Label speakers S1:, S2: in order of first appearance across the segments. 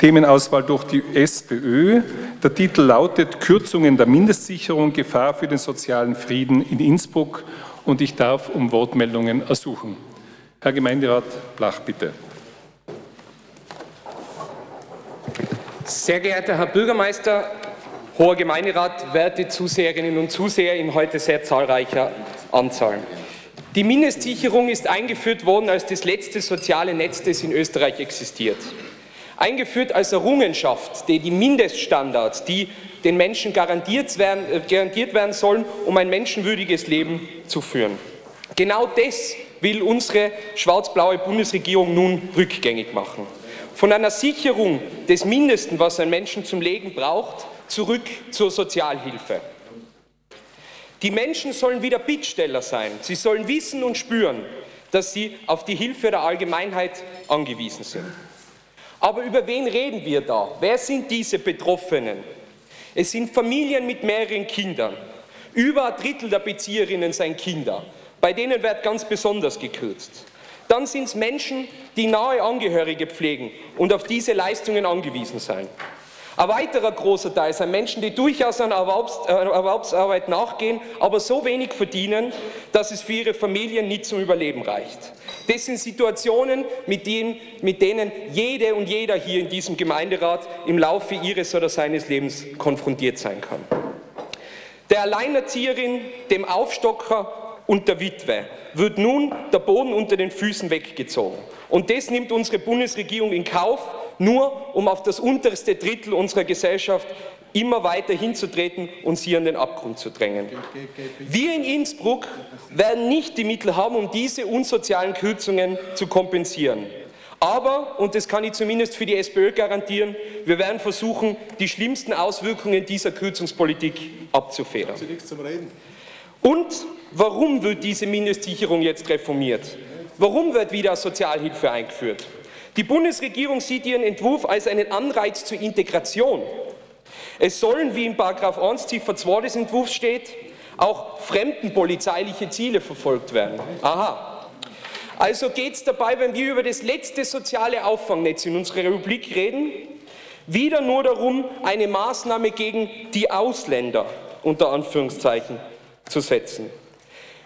S1: Themenauswahl durch die SPÖ. Der Titel lautet Kürzungen der Mindestsicherung, Gefahr für den sozialen Frieden in Innsbruck. Und ich darf um Wortmeldungen ersuchen. Herr Gemeinderat Blach, bitte.
S2: Sehr geehrter Herr Bürgermeister, hoher Gemeinderat, werte Zuseherinnen und Zuseher in heute sehr zahlreicher Anzahl. Die Mindestsicherung ist eingeführt worden als das letzte soziale Netz, das in Österreich existiert. Eingeführt als Errungenschaft, die die Mindeststandards, die den Menschen garantiert werden, äh, garantiert werden sollen, um ein menschenwürdiges Leben zu führen. Genau das will unsere schwarz-blaue Bundesregierung nun rückgängig machen. Von einer Sicherung des Mindesten, was ein Menschen zum Leben braucht, zurück zur Sozialhilfe. Die Menschen sollen wieder Bittsteller sein. Sie sollen wissen und spüren, dass sie auf die Hilfe der Allgemeinheit angewiesen sind. Aber über wen reden wir da? Wer sind diese Betroffenen? Es sind Familien mit mehreren Kindern. Über ein Drittel der Bezieherinnen sind Kinder. Bei denen wird ganz besonders gekürzt. Dann sind es Menschen, die nahe Angehörige pflegen und auf diese Leistungen angewiesen sind. Ein weiterer großer Teil sind Menschen, die durchaus an äh, Erwerbsarbeit nachgehen, aber so wenig verdienen, dass es für ihre Familien nicht zum Überleben reicht. Das sind Situationen, mit denen, mit denen jede und jeder hier in diesem Gemeinderat im Laufe ihres oder seines Lebens konfrontiert sein kann. Der Alleinerzieherin, dem Aufstocker und der Witwe wird nun der Boden unter den Füßen weggezogen. Und das nimmt unsere Bundesregierung in Kauf, nur um auf das unterste Drittel unserer Gesellschaft immer weiter hinzutreten und sie an den Abgrund zu drängen. Wir in Innsbruck werden nicht die Mittel haben, um diese unsozialen Kürzungen zu kompensieren. Aber, und das kann ich zumindest für die SPÖ garantieren, wir werden versuchen, die schlimmsten Auswirkungen dieser Kürzungspolitik abzufedern. Und warum wird diese Mindestsicherung jetzt reformiert? Warum wird wieder Sozialhilfe eingeführt? Die Bundesregierung sieht ihren Entwurf als einen Anreiz zur Integration. Es sollen, wie in § 1 Ziffer 2 des Entwurfs steht, auch fremdenpolizeiliche Ziele verfolgt werden. Aha. Also geht es dabei, wenn wir über das letzte soziale Auffangnetz in unserer Republik reden, wieder nur darum, eine Maßnahme gegen die Ausländer unter Anführungszeichen zu setzen.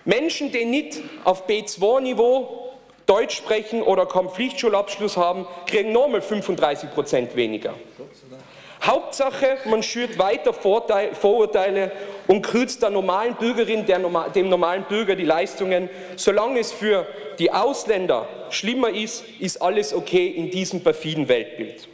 S2: Menschen, die nicht auf B2-Niveau Deutsch sprechen oder kaum Pflichtschulabschluss haben, kriegen nochmal 35 Prozent weniger. Hauptsache, man schürt weiter Vorurteile und kürzt der normalen Bürgerin, der, dem normalen Bürger die Leistungen. Solange es für die Ausländer schlimmer ist, ist alles okay in diesem perfiden Weltbild.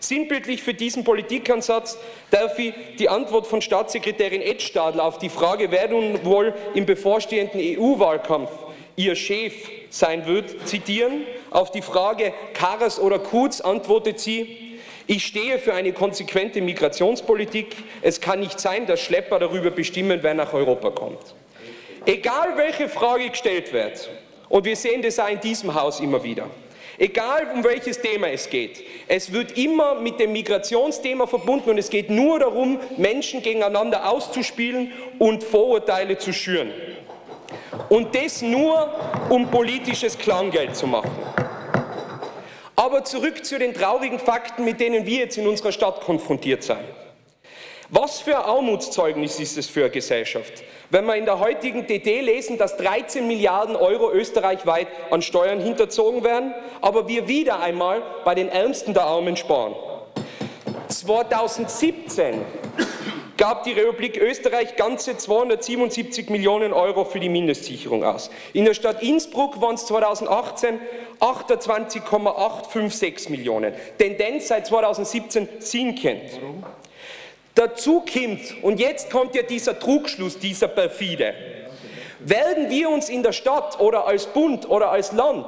S2: Sinnbildlich für diesen Politikansatz darf ich die Antwort von Staatssekretärin Edstadler auf die Frage, wer nun wohl im bevorstehenden EU-Wahlkampf ihr Chef sein wird, zitieren. Auf die Frage Karas oder Kurz antwortet sie, ich stehe für eine konsequente Migrationspolitik. Es kann nicht sein, dass Schlepper darüber bestimmen, wer nach Europa kommt. Egal welche Frage gestellt wird, und wir sehen das auch in diesem Haus immer wieder, Egal um welches Thema es geht, es wird immer mit dem Migrationsthema verbunden und es geht nur darum, Menschen gegeneinander auszuspielen und Vorurteile zu schüren. Und das nur, um politisches Klanggeld zu machen. Aber zurück zu den traurigen Fakten, mit denen wir jetzt in unserer Stadt konfrontiert sind. Was für ein Armutszeugnis ist es für eine Gesellschaft, wenn wir in der heutigen DD lesen, dass 13 Milliarden Euro österreichweit an Steuern hinterzogen werden, aber wir wieder einmal bei den Ärmsten der Armen sparen. 2017 gab die Republik Österreich ganze 277 Millionen Euro für die Mindestsicherung aus. In der Stadt Innsbruck waren es 2018 28,856 Millionen. Tendenz seit 2017 sinkend. Warum? Dazu kommt, und jetzt kommt ja dieser Trugschluss, dieser perfide, werden wir uns in der Stadt oder als Bund oder als Land,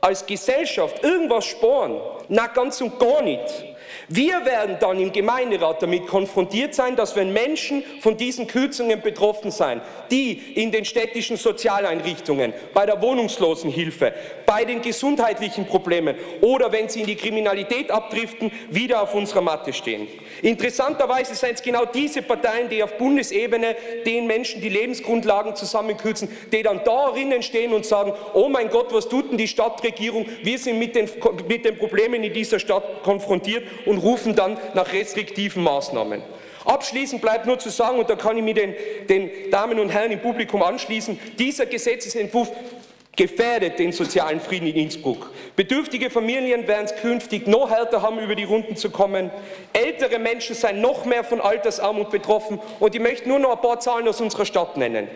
S2: als Gesellschaft irgendwas sparen? Na, ganz und gar nicht. Wir werden dann im Gemeinderat damit konfrontiert sein, dass wenn Menschen von diesen Kürzungen betroffen sein, die in den städtischen Sozialeinrichtungen, bei der Wohnungslosenhilfe, bei den gesundheitlichen Problemen oder wenn sie in die Kriminalität abdriften, wieder auf unserer Matte stehen. Interessanterweise sind es genau diese Parteien, die auf Bundesebene den Menschen die Lebensgrundlagen zusammenkürzen, die dann darinnen stehen und sagen, oh mein Gott, was tut denn die Stadtregierung? Wir sind mit den, mit den Problemen in dieser Stadt konfrontiert und rufen dann nach restriktiven Maßnahmen. Abschließend bleibt nur zu sagen, und da kann ich mich den, den Damen und Herren im Publikum anschließen, dieser Gesetzesentwurf gefährdet den sozialen Frieden in Innsbruck. Bedürftige Familien werden es künftig noch härter haben, über die Runden zu kommen. Ältere Menschen seien noch mehr von Altersarmut betroffen. Und ich möchte nur noch ein paar Zahlen aus unserer Stadt nennen.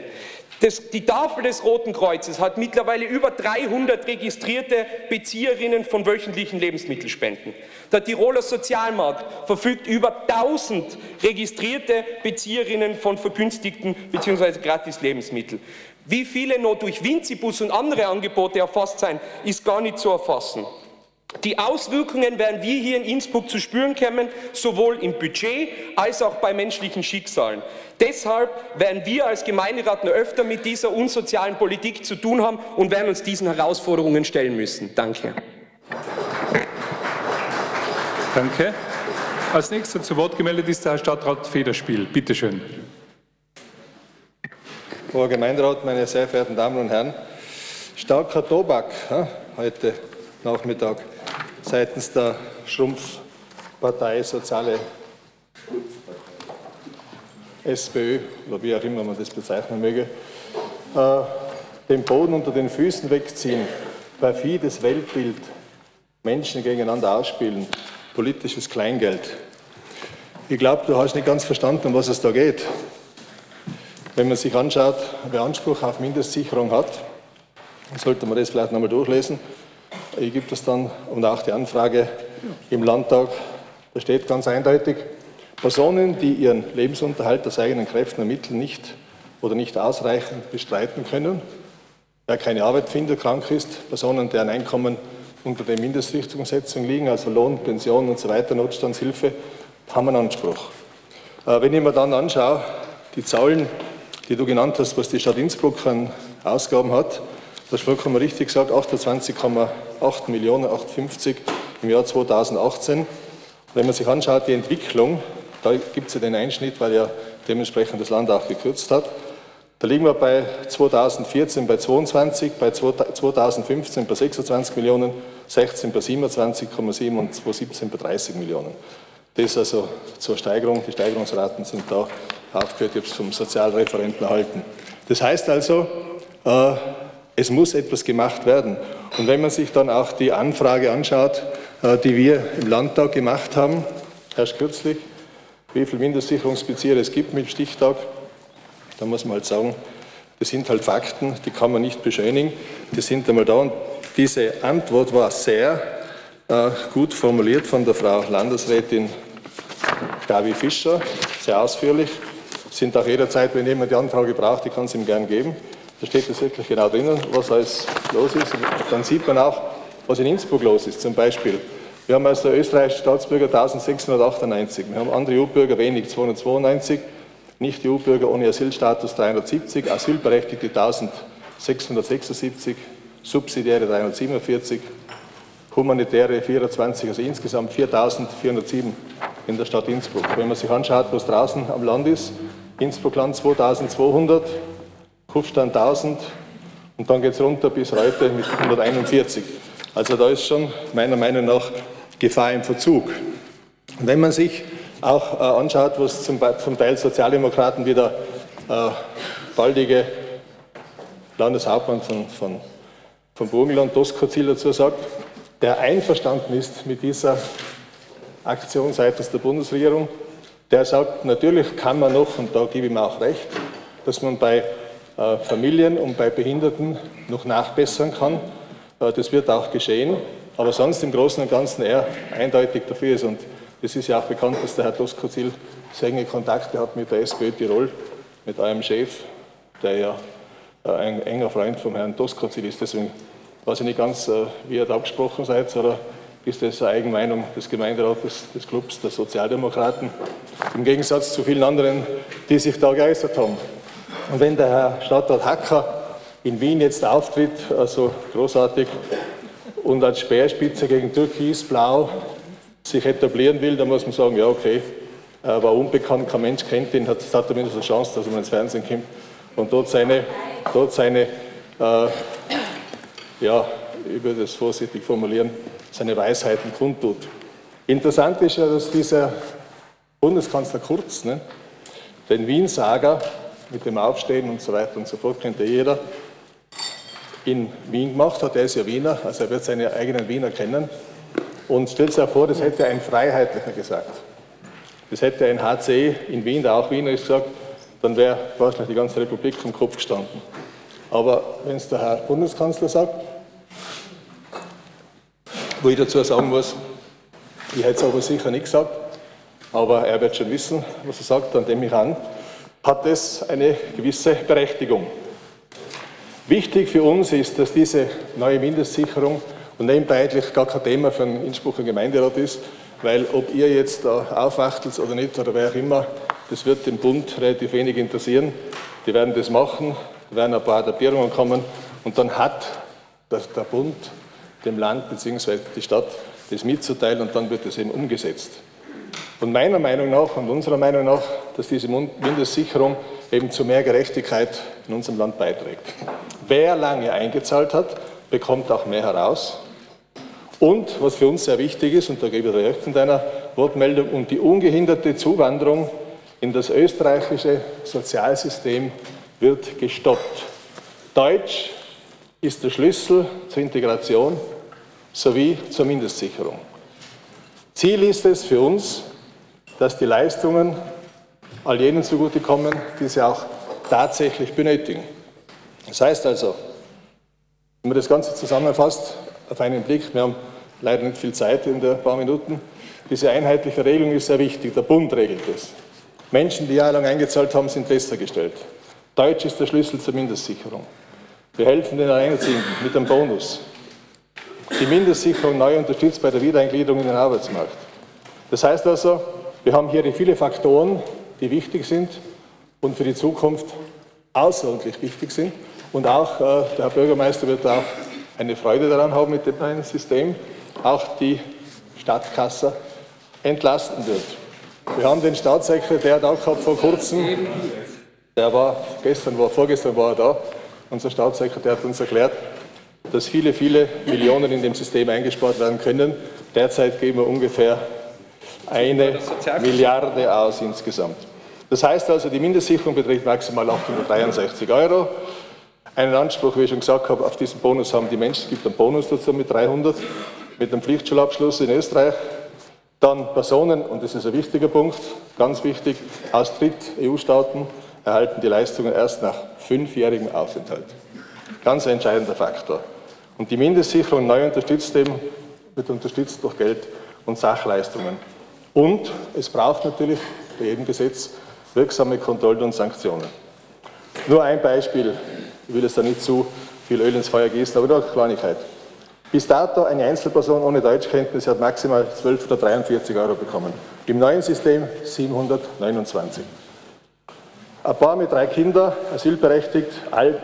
S2: Das, die Tafel des Roten Kreuzes hat mittlerweile über 300 registrierte Bezieherinnen von wöchentlichen Lebensmittelspenden. Der Tiroler Sozialmarkt verfügt über 1000 registrierte Bezieherinnen von vergünstigten bzw. gratis Lebensmitteln. Wie viele noch durch Winzibus und andere Angebote erfasst sein, ist gar nicht zu erfassen. Die Auswirkungen werden wir hier in Innsbruck zu spüren kommen, sowohl im Budget als auch bei menschlichen Schicksalen. Deshalb werden wir als Gemeinderat noch öfter mit dieser unsozialen Politik zu tun haben und werden uns diesen Herausforderungen stellen müssen. Danke.
S1: Danke. Als nächster zu Wort gemeldet ist der Herr Stadtrat Federspiel. Bitte schön.
S3: Hoher Gemeinderat, meine sehr verehrten Damen und Herren, starker Tobak ja, heute Nachmittag seitens der Schrumpfpartei Soziale SPÖ, oder wie auch immer man das bezeichnen möge, äh, den Boden unter den Füßen wegziehen, perfides Weltbild, Menschen gegeneinander ausspielen, politisches Kleingeld. Ich glaube, du hast nicht ganz verstanden, um was es da geht. Wenn man sich anschaut, wer Anspruch auf Mindestsicherung hat, sollte man das vielleicht nochmal durchlesen. Ich gebe das dann und auch die Anfrage im Landtag. Da steht ganz eindeutig, Personen, die ihren Lebensunterhalt aus eigenen Kräften und Mitteln nicht oder nicht ausreichend bestreiten können, wer keine Arbeit findet, krank ist, Personen, deren Einkommen unter den Mindestrichtungssetzungen liegen, also Lohn, Pension und so weiter, Notstandshilfe, haben einen Anspruch. Äh, wenn ich mir dann anschaue, die Zahlen die du genannt hast, was die Stadt Innsbruck an Ausgaben hat. Du hast vollkommen richtig gesagt, 28,8 Millionen, 850 im Jahr 2018. wenn man sich anschaut, die Entwicklung, da gibt es ja den Einschnitt, weil ja dementsprechend das Land auch gekürzt hat. Da liegen wir bei 2014 bei 22, bei 2015 bei 26 Millionen, 16 bei 27,7 und 2017 bei 30 Millionen. Das also zur Steigerung. Die Steigerungsraten sind da aufgehört, ich habe es vom Sozialreferenten erhalten. Das heißt also, äh, es muss etwas gemacht werden. Und wenn man sich dann auch die Anfrage anschaut, äh, die wir im Landtag gemacht haben, erst kürzlich, wie viele Mindestsicherungsbezieher es gibt mit Stichtag, da muss man halt sagen, das sind halt Fakten, die kann man nicht beschönigen, die sind einmal da. Und diese Antwort war sehr äh, gut formuliert von der Frau Landesrätin Gabi Fischer, sehr ausführlich sind auch jederzeit, wenn jemand die Anfrage braucht, ich kann es ihm gern geben. Da steht das wirklich genau drinnen, was alles los ist. Und dann sieht man auch, was in Innsbruck los ist. Zum Beispiel, wir haben also österreichische Staatsbürger 1698, wir haben andere EU-Bürger wenig, 292, Nicht-EU-Bürger ohne Asylstatus 370, Asylberechtigte 1676, Subsidiäre 347, Humanitäre 24, also insgesamt 4407 in der Stadt Innsbruck. Wenn man sich anschaut, was draußen am Land ist, Innsbruckland 2200, Kufstein 1000 und dann geht es runter bis heute mit 141. Also da ist schon meiner Meinung nach Gefahr im Verzug. Und wenn man sich auch äh, anschaut, was zum, Teil Sozialdemokraten wie der äh, baldige Landeshauptmann von, von, von Burgenland, Doskozil dazu sagt, der einverstanden ist mit dieser Aktion seitens der Bundesregierung, der sagt, natürlich kann man noch, und da gebe ich ihm auch recht, dass man bei äh, Familien und bei Behinderten noch nachbessern kann. Das wird auch geschehen, aber sonst im Großen und Ganzen eher eindeutig dafür ist. Und es ist ja auch bekannt, dass der Herr Doskozil sehr enge Kontakte hat mit der SPÖ Tirol, mit eurem Chef, der ja äh, ein enger Freund vom Herrn Doskozil ist. Deswegen weiß ich nicht ganz, wie ihr da abgesprochen seid, oder ist das eine Eigenmeinung des Gemeinderates des Clubs der Sozialdemokraten, im Gegensatz zu vielen anderen, die sich da geäußert haben. Und wenn der Herr Stadtrat Hacker in Wien jetzt auftritt, also großartig, und als Speerspitze gegen Türkis-Blau sich etablieren will, dann muss man sagen, ja okay, war unbekannt, kein Mensch kennt ihn, hat, hat zumindest eine Chance, dass mal ins Fernsehen kommt und dort seine, dort seine äh, ja, würde das vorsichtig formulieren, seine Weisheiten kundtut. Interessant ist ja, dass dieser Bundeskanzler Kurz ne, den Wien-Saga mit dem Aufstehen und so weiter und so fort, kennt ja jeder, in Wien gemacht hat. Er ist ja Wiener, also er wird seine eigenen Wiener kennen. Und stellt sich vor, das hätte ein Freiheitlicher gesagt. Das hätte ein HC in Wien, der auch Wiener ist, gesagt, dann wäre wahrscheinlich die ganze Republik vom Kopf gestanden. Aber wenn es der Herr Bundeskanzler sagt, wo ich dazu sagen muss, ich hätte es aber sicher nicht gesagt, aber er wird schon wissen, was er sagt, dann nehme ich an, hat es eine gewisse Berechtigung. Wichtig für uns ist, dass diese neue Mindestsicherung und nebenbei eigentlich gar kein Thema für den Innsbrucker Gemeinderat ist, weil ob ihr jetzt da aufwachtelt oder nicht oder wer auch immer, das wird den Bund relativ wenig interessieren. Die werden das machen, werden ein paar Adaptierungen kommen und dann hat der Bund dem Land bzw. die Stadt das mitzuteilen und dann wird das eben umgesetzt. Und meiner Meinung nach und unserer Meinung nach, dass diese Mindestsicherung eben zu mehr Gerechtigkeit in unserem Land beiträgt. Wer lange eingezahlt hat, bekommt auch mehr heraus. Und was für uns sehr wichtig ist, und da gebe ich recht in deiner Wortmeldung, und die ungehinderte Zuwanderung in das österreichische Sozialsystem wird gestoppt. Deutsch ist der Schlüssel zur Integration sowie zur Mindestsicherung. Ziel ist es für uns, dass die Leistungen all jenen zugutekommen, die sie auch tatsächlich benötigen. Das heißt also, wenn man das Ganze zusammenfasst, auf einen Blick, wir haben leider nicht viel Zeit in der paar Minuten, diese einheitliche Regelung ist sehr wichtig. Der Bund regelt es. Menschen, die jahrelang eingezahlt haben, sind besser gestellt. Deutsch ist der Schlüssel zur Mindestsicherung. Wir helfen den Alleinerziehenden mit einem Bonus. Die Mindestsicherung neu unterstützt bei der Wiedereingliederung in den Arbeitsmarkt. Das heißt also, wir haben hier viele Faktoren, die wichtig sind und für die Zukunft außerordentlich wichtig sind. Und auch äh, der Herr Bürgermeister wird auch eine Freude daran haben mit dem neuen System, auch die Stadtkasse entlasten wird. Wir haben den Staatssekretär da gehabt vor kurzem, der war gestern, war vorgestern war er da. Unser Staatssekretär hat uns erklärt, dass viele, viele Millionen in dem System eingespart werden können. Derzeit geben wir ungefähr eine Milliarde aus insgesamt. Das heißt also, die Mindestsicherung beträgt maximal 863 Euro. Einen Anspruch, wie ich schon gesagt habe, auf diesen Bonus haben die Menschen, es gibt einen Bonus dazu mit 300, mit einem Pflichtschulabschluss in Österreich. Dann Personen, und das ist ein wichtiger Punkt, ganz wichtig, aus Dritt-EU-Staaten erhalten die Leistungen erst nach fünfjährigem Aufenthalt. Ganz entscheidender Faktor. Und die Mindestsicherung neu unterstützt eben, wird unterstützt durch Geld und Sachleistungen. Und es braucht natürlich bei jedem Gesetz wirksame Kontrollen und Sanktionen. Nur ein Beispiel, ich will es da nicht zu viel Öl ins Feuer gießen, aber nur eine Kleinigkeit. Bis dato eine Einzelperson ohne Deutschkenntnis hat maximal 12 oder 43 Euro bekommen. Im neuen System 729. Ein Paar mit drei Kindern, asylberechtigt, alt,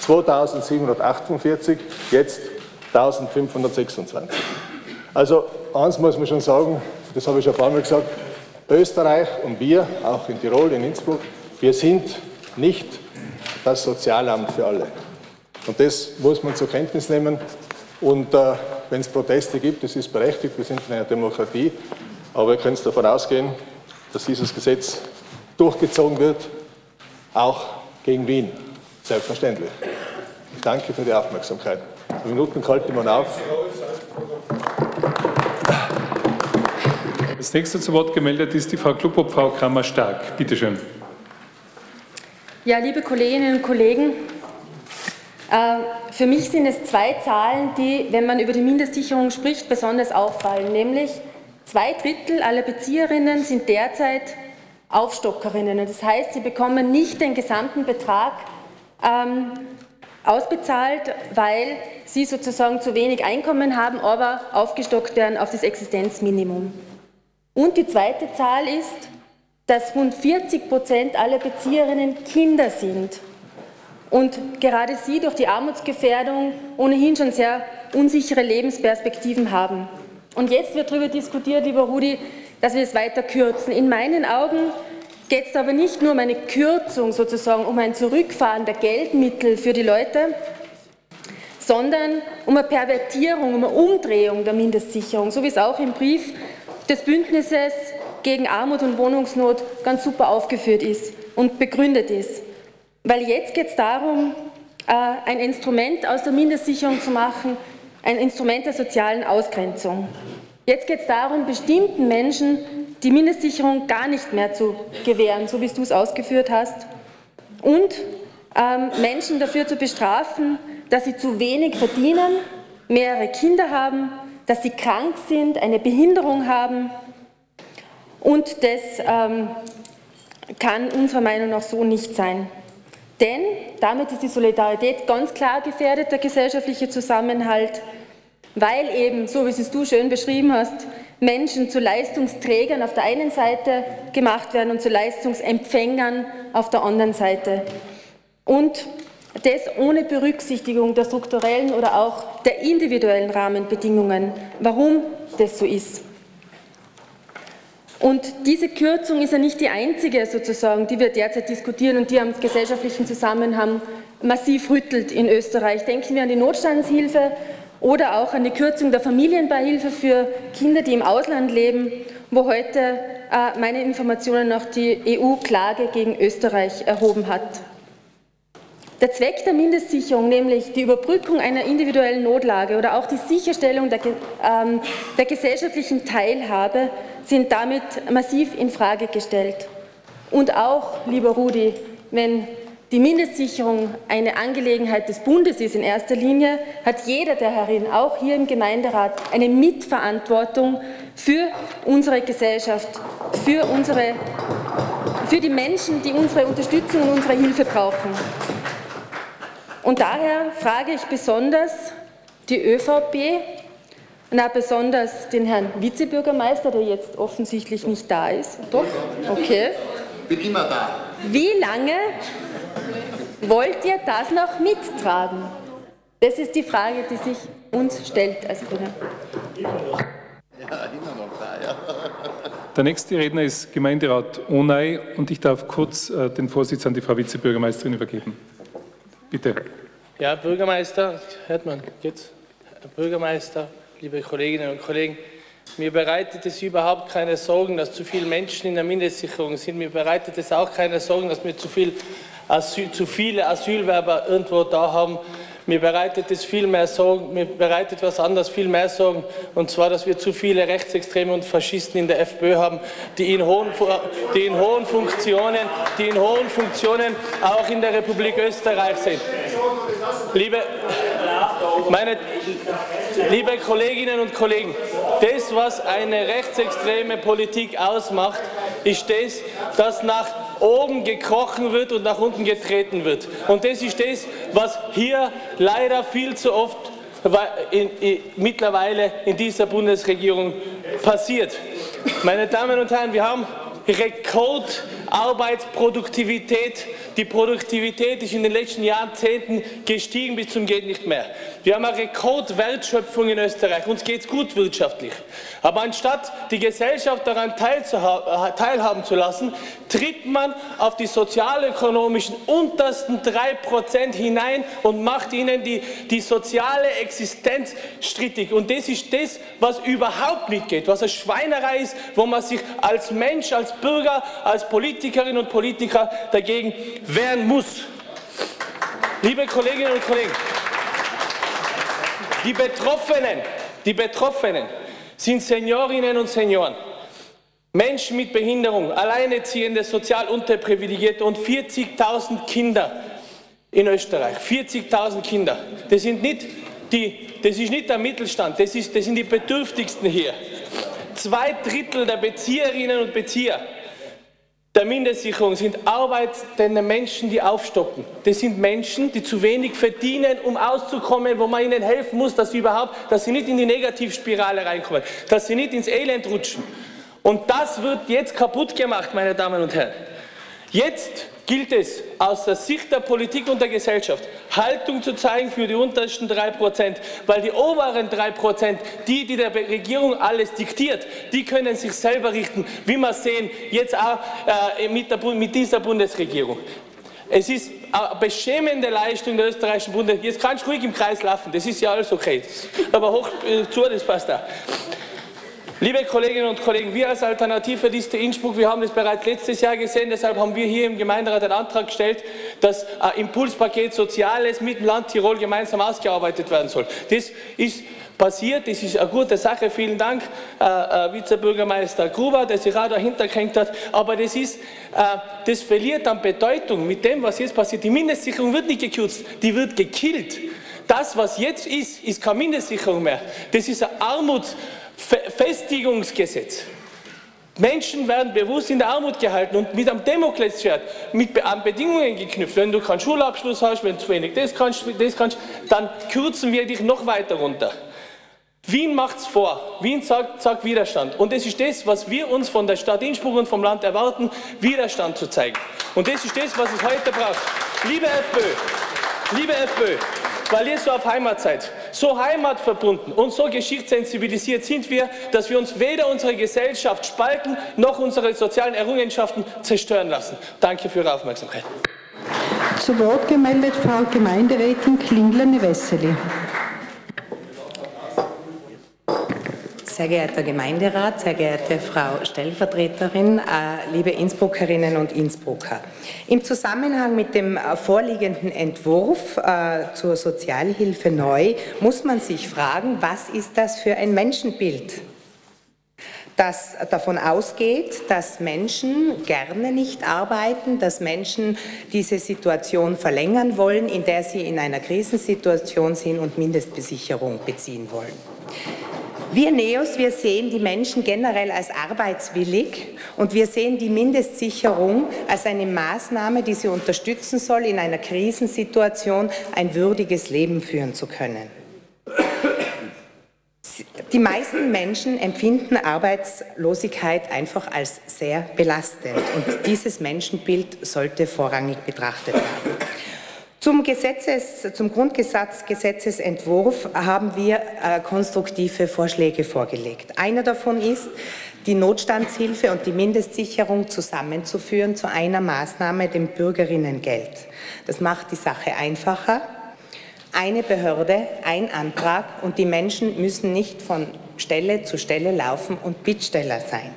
S3: 2748, jetzt 1526. Also eins muss man schon sagen, das habe ich schon ein paar Mal gesagt, Österreich und wir, auch in Tirol, in Innsbruck, wir sind nicht das Sozialamt für alle. Und das muss man zur Kenntnis nehmen. Und äh, wenn es Proteste gibt, das ist berechtigt, wir sind in einer Demokratie, aber wir können davon ausgehen, dass dieses Gesetz durchgezogen wird, auch gegen Wien, selbstverständlich. Ich danke für die Aufmerksamkeit. Minuten halte man auf.
S1: Als nächste zu Wort gemeldet ist die Frau Klubobfrau Kramer-Stark. Bitte schön.
S4: Ja, liebe Kolleginnen und Kollegen, äh, für mich sind es zwei Zahlen, die, wenn man über die Mindestsicherung spricht, besonders auffallen. Nämlich zwei Drittel aller Bezieherinnen sind derzeit Aufstockerinnen. Das heißt, sie bekommen nicht den gesamten Betrag ähm, ausbezahlt, weil sie sozusagen zu wenig Einkommen haben, aber aufgestockt werden auf das Existenzminimum. Und die zweite Zahl ist, dass rund 40 Prozent aller Bezieherinnen Kinder sind und gerade sie durch die Armutsgefährdung ohnehin schon sehr unsichere Lebensperspektiven haben. Und jetzt wird darüber diskutiert, lieber Rudi, dass wir es weiter kürzen. In meinen Augen geht es aber nicht nur um eine Kürzung sozusagen, um ein Zurückfahren der Geldmittel für die Leute, sondern um eine Pervertierung, um eine Umdrehung der Mindestsicherung, so wie es auch im Brief des Bündnisses gegen Armut und Wohnungsnot ganz super aufgeführt ist und begründet ist. Weil jetzt geht es darum, äh, ein Instrument aus der Mindestsicherung zu machen, ein Instrument der sozialen Ausgrenzung. Jetzt geht es darum, bestimmten Menschen die Mindestsicherung gar nicht mehr zu gewähren, so wie du es ausgeführt hast, und ähm, Menschen dafür zu bestrafen, dass sie zu wenig verdienen, mehrere Kinder haben, dass sie krank sind, eine Behinderung haben. Und das ähm, kann unserer Meinung nach so nicht sein. Denn damit ist die Solidarität ganz klar gefährdet, der gesellschaftliche Zusammenhalt, weil eben, so wie es du schön beschrieben hast, Menschen zu Leistungsträgern auf der einen Seite gemacht werden und zu Leistungsempfängern auf der anderen Seite. Und das ohne Berücksichtigung der strukturellen oder auch der individuellen Rahmenbedingungen, warum das so ist. Und diese Kürzung ist ja nicht die einzige sozusagen, die wir derzeit diskutieren und die am gesellschaftlichen Zusammenhang massiv rüttelt in Österreich. Denken wir an die Notstandshilfe oder auch an die Kürzung der Familienbeihilfe für Kinder, die im Ausland leben, wo heute äh, meine Informationen noch die EU Klage gegen Österreich erhoben hat. Der Zweck der Mindestsicherung, nämlich die Überbrückung einer individuellen Notlage oder auch die Sicherstellung der, ähm, der gesellschaftlichen Teilhabe, sind damit massiv in Frage gestellt. Und auch, lieber Rudi, wenn die Mindestsicherung eine Angelegenheit des Bundes ist in erster Linie, hat jeder der Herren, auch hier im Gemeinderat, eine Mitverantwortung für unsere Gesellschaft, für, unsere, für die Menschen, die unsere Unterstützung und unsere Hilfe brauchen. Und daher frage ich besonders die ÖVP, na, besonders den Herrn Vizebürgermeister, der jetzt offensichtlich nicht da ist. Doch? Okay.
S5: Bin immer da.
S4: Wie lange wollt ihr das noch mittragen? Das ist die Frage, die sich uns stellt als Grüne.
S5: Ja, immer noch da, ja.
S1: Der nächste Redner ist Gemeinderat Onay und ich darf kurz äh, den Vorsitz an die Frau Vizebürgermeisterin übergeben. Bitte.
S6: Ja, Bürgermeister, hört man jetzt? Bürgermeister, liebe Kolleginnen und Kollegen, mir bereitet es überhaupt keine Sorgen, dass zu viele Menschen in der Mindestsicherung sind. Mir bereitet es auch keine Sorgen, dass wir zu, viel Asyl, zu viele Asylwerber irgendwo da haben. Mir bereitet es viel mehr Sorgen, mir bereitet was anderes viel mehr Sorgen, und zwar, dass wir zu viele Rechtsextreme und Faschisten in der FPÖ haben, die in hohen, die in hohen Funktionen, die in hohen Funktionen auch in der Republik Österreich sind. Liebe, meine, liebe Kolleginnen und Kollegen, das, was eine rechtsextreme Politik ausmacht, ist das, dass nach oben gekrochen wird und nach unten getreten wird. Und das ist das, was hier leider viel zu oft in, in, mittlerweile in dieser Bundesregierung passiert. Meine Damen und Herren, wir haben Rekordarbeitsproduktivität. Die Produktivität ist in den letzten Jahrzehnten gestiegen bis zum geht nicht mehr. Wir haben eine Rekordwertschöpfung in Österreich. Uns geht es gut wirtschaftlich. Aber anstatt die Gesellschaft daran teilhaben zu lassen, tritt man auf die sozialökonomischen untersten drei Prozent hinein und macht ihnen die, die soziale Existenz strittig. Und das ist das, was überhaupt nicht geht, was eine Schweinerei ist, wo man sich als Mensch, als Bürger, als Politikerinnen und Politiker dagegen wehren muss. Liebe Kolleginnen und Kollegen, die Betroffenen, die Betroffenen sind Seniorinnen und Senioren, Menschen mit Behinderung, Alleinerziehende, sozial unterprivilegierte und 40.000 Kinder in Österreich. 40.000 Kinder. Das, sind nicht die, das ist nicht der Mittelstand, das, ist, das sind die Bedürftigsten hier. Zwei Drittel der Bezieherinnen und Bezieher der Mindestsicherung sind arbeitende Menschen, die aufstocken. Das sind Menschen, die zu wenig verdienen, um auszukommen, wo man ihnen helfen muss, dass sie überhaupt, dass sie nicht in die Negativspirale reinkommen, dass sie nicht ins Elend rutschen. Und das wird jetzt kaputt gemacht, meine Damen und Herren. Jetzt gilt es aus der Sicht der Politik und der Gesellschaft Haltung zu zeigen für die untersten drei Prozent, weil die oberen drei Prozent, die, die der Regierung alles diktiert, die können sich selber richten, wie wir sehen, jetzt auch äh, mit, der, mit dieser Bundesregierung. Es ist eine beschämende Leistung der österreichischen Bundesregierung. Jetzt kannst du ruhig im Kreis laufen, das ist ja alles okay. Aber hoch äh, zu, das passt auch. Liebe Kolleginnen und Kollegen, wir als Alternative Liste Innsbruck, wir haben das bereits letztes Jahr gesehen, deshalb haben wir hier im Gemeinderat einen Antrag gestellt, dass ein Impulspaket Soziales mit dem Land Tirol gemeinsam ausgearbeitet werden soll. Das ist passiert, das ist eine gute Sache. Vielen Dank, äh, äh, Vizebürgermeister Gruber, der sich auch dahinter gehängt hat. Aber das, ist, äh, das verliert an Bedeutung mit dem, was jetzt passiert. Die Mindestsicherung wird nicht gekürzt, die wird gekillt. Das, was jetzt ist, ist keine Mindestsicherung mehr. Das ist ein Armutsfestigungsgesetz. Menschen werden bewusst in der Armut gehalten und mit einem Damoklesschwert, mit an Bedingungen geknüpft. Wenn du keinen Schulabschluss hast, wenn du zu wenig das kannst, das kannst, dann kürzen wir dich noch weiter runter. Wien macht es vor. Wien sagt, sagt Widerstand. Und das ist das, was wir uns von der Stadt Innsbruck und vom Land erwarten, Widerstand zu zeigen. Und das ist das, was es heute braucht. Liebe FPÖ, liebe FPÖ, weil ihr so auf Heimat seid, so heimatverbunden und so geschichtssensibilisiert sind wir, dass wir uns weder unsere Gesellschaft spalten, noch unsere sozialen Errungenschaften zerstören lassen. Danke für Ihre Aufmerksamkeit.
S7: Zu Wort gemeldet Frau Gemeinderätin Klingler-Wessely.
S8: Sehr geehrter Gemeinderat, sehr geehrte Frau Stellvertreterin, äh, liebe Innsbruckerinnen und Innsbrucker. Im Zusammenhang mit dem äh, vorliegenden Entwurf äh, zur Sozialhilfe neu muss man sich fragen, was ist das für ein Menschenbild? das davon ausgeht, dass Menschen gerne nicht arbeiten, dass Menschen diese Situation verlängern wollen, in der sie in einer Krisensituation sind und Mindestbesicherung beziehen wollen. Wir Neos, wir sehen die Menschen generell als arbeitswillig und wir sehen die Mindestsicherung als eine Maßnahme, die sie unterstützen soll, in einer Krisensituation ein würdiges Leben führen zu können. Die meisten Menschen empfinden Arbeitslosigkeit einfach als sehr belastend und dieses Menschenbild sollte vorrangig betrachtet werden. Zum, Gesetzes, zum Grundgesetzentwurf haben wir äh, konstruktive Vorschläge vorgelegt. Einer davon ist, die Notstandshilfe und die Mindestsicherung zusammenzuführen zu einer Maßnahme, dem Bürgerinnengeld. Das macht die Sache einfacher. Eine Behörde, ein Antrag und die Menschen müssen nicht von Stelle zu Stelle laufen und Bittsteller sein.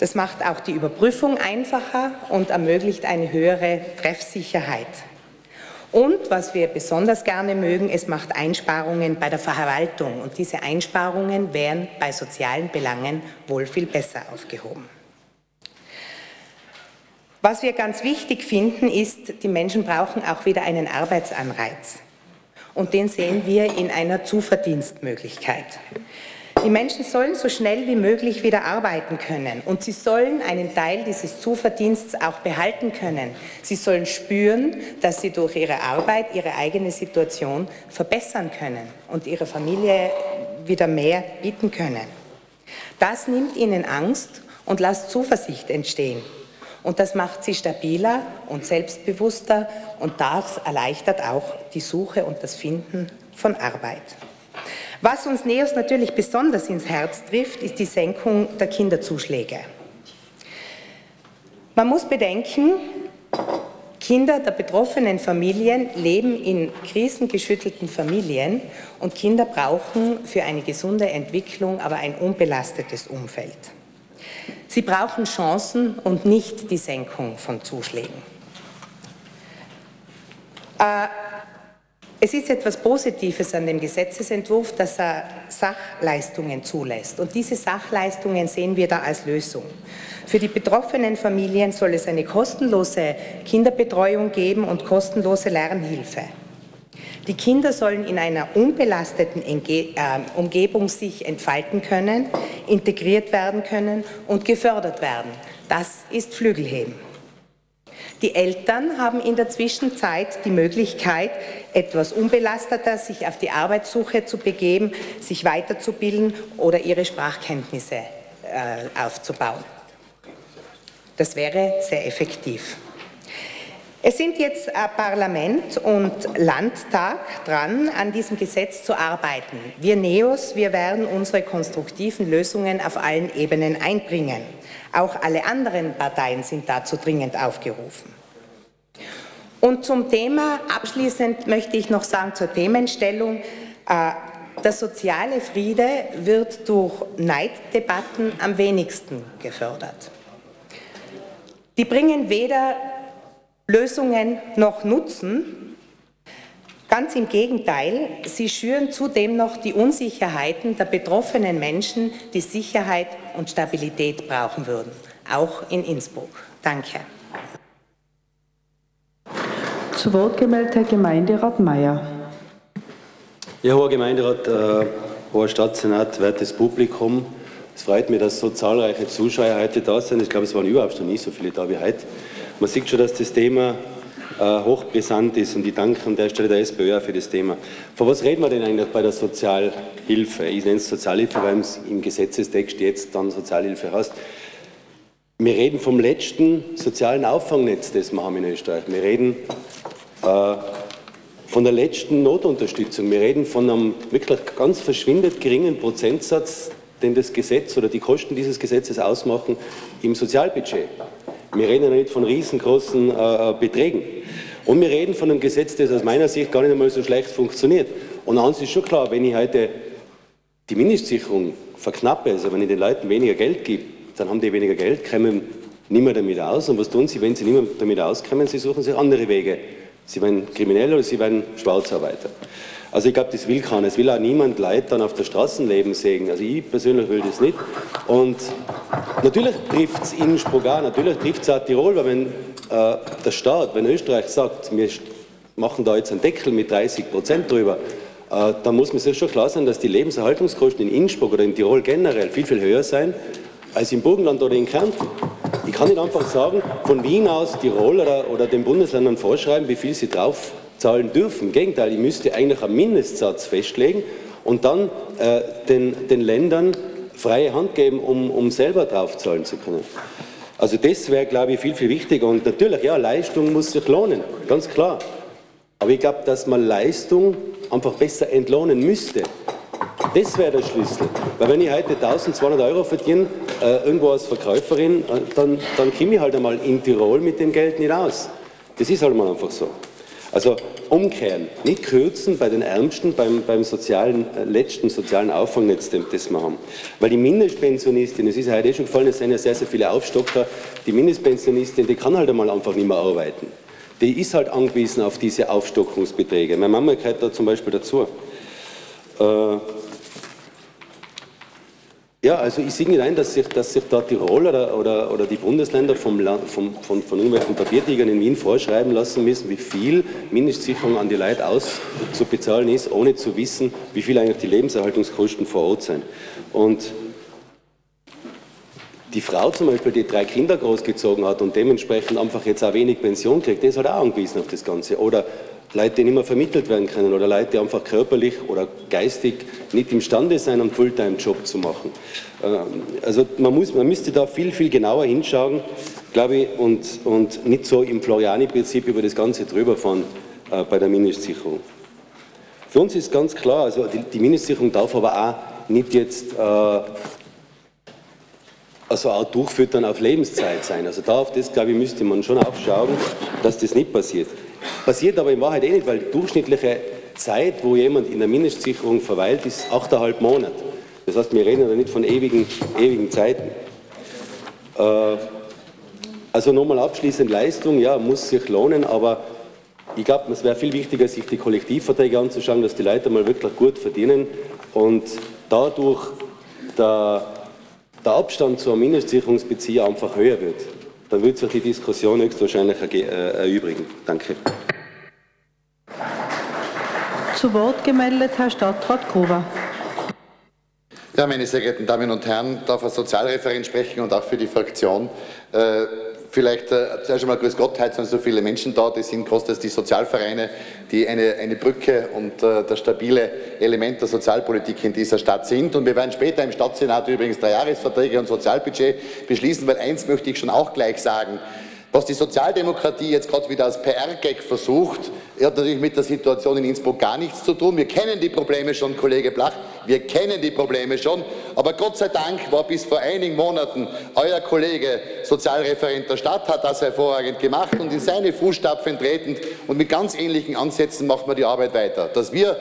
S8: Das macht auch die Überprüfung einfacher und ermöglicht eine höhere Treffsicherheit. Und was wir besonders gerne mögen, es macht Einsparungen bei der Verwaltung. Und diese Einsparungen wären bei sozialen Belangen wohl viel besser aufgehoben. Was wir ganz wichtig finden, ist, die Menschen brauchen auch wieder einen Arbeitsanreiz. Und den sehen wir in einer Zuverdienstmöglichkeit. Die Menschen sollen so schnell wie möglich wieder arbeiten können und sie sollen einen Teil dieses Zuverdienstes auch behalten können. Sie sollen spüren, dass sie durch ihre Arbeit ihre eigene Situation verbessern können und ihrer Familie wieder mehr bieten können. Das nimmt ihnen Angst und lässt Zuversicht entstehen. Und das macht sie stabiler und selbstbewusster und das erleichtert auch die Suche und das Finden von Arbeit. Was uns NEOS natürlich besonders ins Herz trifft, ist die Senkung der Kinderzuschläge. Man muss bedenken, Kinder der betroffenen Familien leben in krisengeschüttelten Familien und Kinder brauchen für eine gesunde Entwicklung aber ein unbelastetes Umfeld. Sie brauchen Chancen und nicht die Senkung von Zuschlägen. Äh, es ist etwas Positives an dem Gesetzesentwurf, dass er Sachleistungen zulässt. Und diese Sachleistungen sehen wir da als Lösung. Für die betroffenen Familien soll es eine kostenlose Kinderbetreuung geben und kostenlose Lernhilfe. Die Kinder sollen in einer unbelasteten äh, Umgebung sich entfalten können, integriert werden können und gefördert werden. Das ist Flügelheben. Die Eltern haben in der Zwischenzeit die Möglichkeit, etwas unbelasteter sich auf die Arbeitssuche zu begeben, sich weiterzubilden oder ihre Sprachkenntnisse äh, aufzubauen. Das wäre sehr effektiv. Es sind jetzt äh, Parlament und Landtag dran, an diesem Gesetz zu arbeiten. Wir Neos, wir werden unsere konstruktiven Lösungen auf allen Ebenen einbringen. Auch alle anderen Parteien sind dazu dringend aufgerufen. Und zum Thema, abschließend möchte ich noch sagen zur Themenstellung, äh, der soziale Friede wird durch Neiddebatten am wenigsten gefördert. Die bringen weder Lösungen noch Nutzen. Ganz im Gegenteil, sie schüren zudem noch die Unsicherheiten der betroffenen Menschen, die Sicherheit und Stabilität brauchen würden, auch in Innsbruck. Danke.
S7: Zu Wort gemeldet Herr Gemeinderat Mayer.
S9: Ja, hoher Gemeinderat, äh, hoher Stadtsenat, wertes Publikum. Es freut mich, dass so zahlreiche Zuschauer heute da sind. Ich glaube, es waren überhaupt noch nie so viele da wie heute. Man sieht schon, dass das Thema hochbrisant ist und ich danke an der Stelle der SPÖ auch für das Thema. Von was reden wir denn eigentlich bei der Sozialhilfe? Ich nenne es Sozialhilfe, weil es im Gesetzestext jetzt dann Sozialhilfe heißt. Wir reden vom letzten sozialen Auffangnetz, das wir haben in Österreich. Wir reden äh, von der letzten Notunterstützung. Wir reden von einem wirklich ganz verschwindend geringen Prozentsatz, den das Gesetz oder die Kosten dieses Gesetzes ausmachen im Sozialbudget. Wir reden ja nicht von riesengroßen äh, Beträgen. Und wir reden von einem Gesetz, das aus meiner Sicht gar nicht einmal so schlecht funktioniert. Und eins ist schon klar, wenn ich heute die Mindestsicherung verknappe, also wenn ich den Leuten weniger Geld gebe, dann haben die weniger Geld, kommen nicht mehr damit aus. Und was tun sie, wenn sie nicht mehr damit auskommen? Sie suchen sich andere Wege Sie werden kriminell oder sie werden Schwarzarbeiter. Also ich glaube, das will keiner. Es will auch niemand Leid dann auf der Straßenleben sägen. Also ich persönlich will das nicht. Und natürlich trifft es Innsbruck auch, natürlich trifft es auch Tirol, weil wenn äh, der Staat, wenn Österreich sagt, wir machen da jetzt einen Deckel mit 30 Prozent drüber, äh, dann muss man sich schon klar sein, dass die Lebenserhaltungskosten in Innsbruck oder in Tirol generell viel, viel höher sein als im Burgenland oder in Kärnten. Ich kann nicht einfach sagen, von Wien aus Tirol oder, oder den Bundesländern vorschreiben, wie viel sie draufzahlen dürfen. Im Gegenteil, ich müsste eigentlich einen Mindestsatz festlegen und dann äh, den, den Ländern freie Hand geben, um, um selber draufzahlen zu können. Also das wäre, glaube ich, viel, viel wichtiger. Und natürlich, ja, Leistung muss sich lohnen, ganz klar. Aber ich glaube, dass man Leistung einfach besser entlohnen müsste. Das wäre der Schlüssel. Weil wenn ich heute 1200 Euro verdiene, äh, irgendwo als Verkäuferin, äh, dann, dann komme ich halt einmal in Tirol mit dem Geld nicht aus. Das ist halt mal einfach so. Also umkehren, nicht kürzen bei den Ärmsten, beim, beim sozialen, äh, letzten sozialen Auffangnetz, das wir haben. Weil die Mindestpensionistin, es ist ja heute eh schon gefallen, es sind ja sehr, sehr viele Aufstocker, die Mindestpensionistin, die kann halt einmal einfach nicht mehr arbeiten. Die ist halt angewiesen auf diese Aufstockungsbeträge. Meine Mama gehört da zum Beispiel dazu. Äh, ja, also ich sehe nicht ein, dass sich, dass sich da Tirol oder, oder, oder die Bundesländer vom, vom, von, von irgendwelchen Papiertigern in Wien vorschreiben lassen müssen, wie viel Mindestsicherung an die Leute auszubezahlen ist, ohne zu wissen, wie viel eigentlich die Lebenserhaltungskosten vor Ort sind. Und die Frau zum Beispiel, die drei Kinder großgezogen hat und dementsprechend einfach jetzt auch wenig Pension kriegt, die ist halt auch angewiesen auf das Ganze. Oder Leute, die nicht mehr vermittelt werden können oder Leute, die einfach körperlich oder geistig nicht imstande sind, einen Fulltime-Job zu machen. Ähm, also man, muss, man müsste da viel, viel genauer hinschauen, glaube ich, und, und nicht so im Floriani-Prinzip über das Ganze drüber fahren äh, bei der Mindestsicherung. Für uns ist ganz klar, also die, die Mindestsicherung darf aber auch nicht jetzt äh, also auch durchfüttern auf Lebenszeit sein. Also da auf das, glaube ich, müsste man schon aufschauen, dass das nicht passiert. Passiert aber in Wahrheit eh nicht, weil die durchschnittliche Zeit, wo jemand in der Mindestsicherung verweilt, ist 8,5 Monate. Das heißt, wir reden ja nicht von ewigen, ewigen Zeiten. Äh, also nochmal abschließend, Leistung, ja, muss sich lohnen, aber ich glaube, es wäre viel wichtiger, sich die Kollektivverträge anzuschauen, dass die Leute mal wirklich gut verdienen und dadurch der, der Abstand zur Mindestsicherungsbezieher einfach höher wird dann wird sich die Diskussion höchstwahrscheinlich äh, erübrigen. Danke.
S7: Zu Wort gemeldet Herr Stadtrat Gruber.
S5: Ja, meine sehr geehrten Damen und Herren, darf als Sozialreferent sprechen und auch für die Fraktion. Äh, Vielleicht äh, zuerst einmal Grüß Gott, heute sind so viele Menschen da, die sind groß, dass die Sozialvereine, die eine, eine Brücke und äh, das stabile Element der Sozialpolitik in dieser Stadt sind. Und wir werden später im Stadtsenat übrigens drei Jahresverträge und Sozialbudget beschließen, weil eins möchte ich schon auch gleich sagen. Was die Sozialdemokratie jetzt gerade wieder als PR-Gag versucht, hat natürlich mit der Situation in Innsbruck gar nichts zu tun. Wir kennen die Probleme schon, Kollege Blach, wir kennen die Probleme schon. Aber Gott sei Dank war bis vor einigen Monaten euer Kollege Sozialreferent der Stadt, hat das hervorragend gemacht und in seine Fußstapfen tretend und mit ganz ähnlichen Ansätzen macht man die Arbeit weiter. Dass wir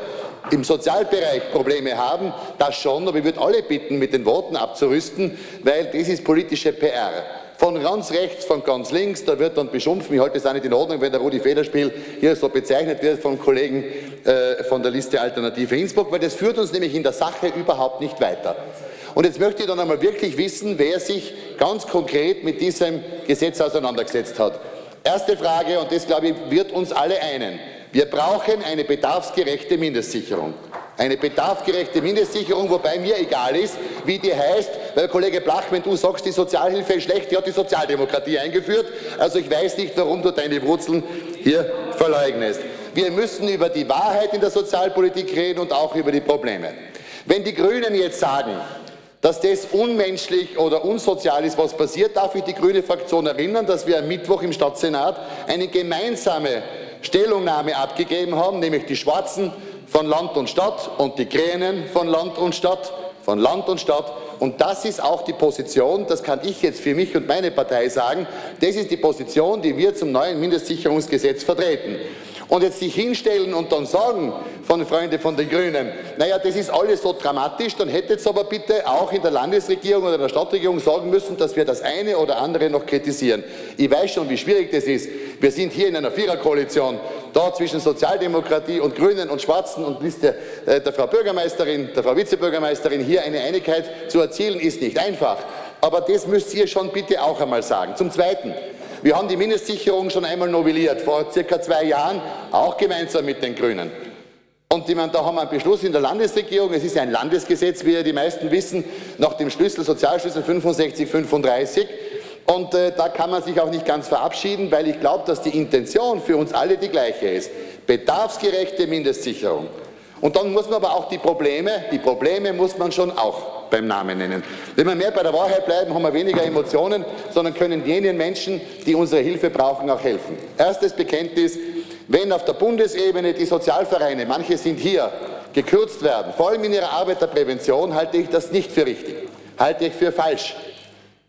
S5: im Sozialbereich Probleme haben, das schon, aber ich würde alle bitten, mit den Worten abzurüsten, weil das ist politische PR. Von ganz rechts, von ganz links, da wird dann beschimpfen, ich halte es auch nicht in Ordnung, wenn der Rudi Federspiel hier so bezeichnet wird von Kollegen äh, von der Liste Alternative Innsbruck, weil das führt uns nämlich in der Sache überhaupt nicht weiter. Und jetzt möchte ich dann einmal wirklich wissen, wer sich ganz konkret mit diesem Gesetz auseinandergesetzt hat. Erste Frage, und das glaube ich, wird uns alle einen. Wir brauchen eine bedarfsgerechte Mindestsicherung. Eine bedarfsgerechte Mindestsicherung, wobei mir egal ist, wie die heißt, weil Kollege Blach, wenn du sagst, die Sozialhilfe ist schlecht, die hat die Sozialdemokratie eingeführt. Also ich weiß nicht, warum du deine Wurzeln hier verleugnest. Wir müssen über die Wahrheit in der Sozialpolitik reden und auch über die Probleme. Wenn die Grünen jetzt sagen, dass das unmenschlich oder unsozial ist, was passiert, darf ich die grüne Fraktion erinnern, dass wir am Mittwoch im Stadtsenat eine gemeinsame Stellungnahme abgegeben haben, nämlich die Schwarzen von Land und Stadt und die Kränen von Land und Stadt, von Land und Stadt. Und das ist auch die Position, das kann ich jetzt für mich und meine Partei sagen, das ist die Position, die wir zum neuen Mindestsicherungsgesetz vertreten und jetzt sich hinstellen und dann sagen von Freunden von den Grünen, naja, das ist alles so dramatisch, dann hättet aber bitte auch in der Landesregierung oder der Stadtregierung sagen müssen, dass wir das eine oder andere noch kritisieren. Ich weiß schon, wie schwierig das ist. Wir sind hier in einer Viererkoalition, da zwischen Sozialdemokratie und Grünen und Schwarzen und Liste äh, der Frau Bürgermeisterin, der Frau Vizebürgermeisterin hier eine Einigkeit zu erzielen, ist nicht einfach. Aber das müsst ihr schon bitte auch einmal sagen. Zum Zweiten, wir haben die Mindestsicherung schon einmal novelliert, vor circa zwei Jahren, auch gemeinsam mit den Grünen. Und meine, da haben wir einen Beschluss in der Landesregierung, es ist ein Landesgesetz, wie ja die meisten wissen, nach dem Schlüssel, Sozialschlüssel 6535. Und äh, da kann man sich auch nicht ganz verabschieden, weil ich glaube, dass die Intention für uns alle die gleiche ist. Bedarfsgerechte Mindestsicherung. Und dann muss man aber auch die Probleme, die Probleme muss man schon auch beim Namen nennen. Wenn wir mehr bei der Wahrheit bleiben, haben wir weniger Emotionen, sondern können jenen Menschen, die unsere Hilfe brauchen, auch helfen. Erstes Bekenntnis, wenn auf der Bundesebene die Sozialvereine, manche sind hier, gekürzt werden, vor allem in ihrer Arbeit der Prävention, halte ich das nicht für richtig, halte ich für falsch.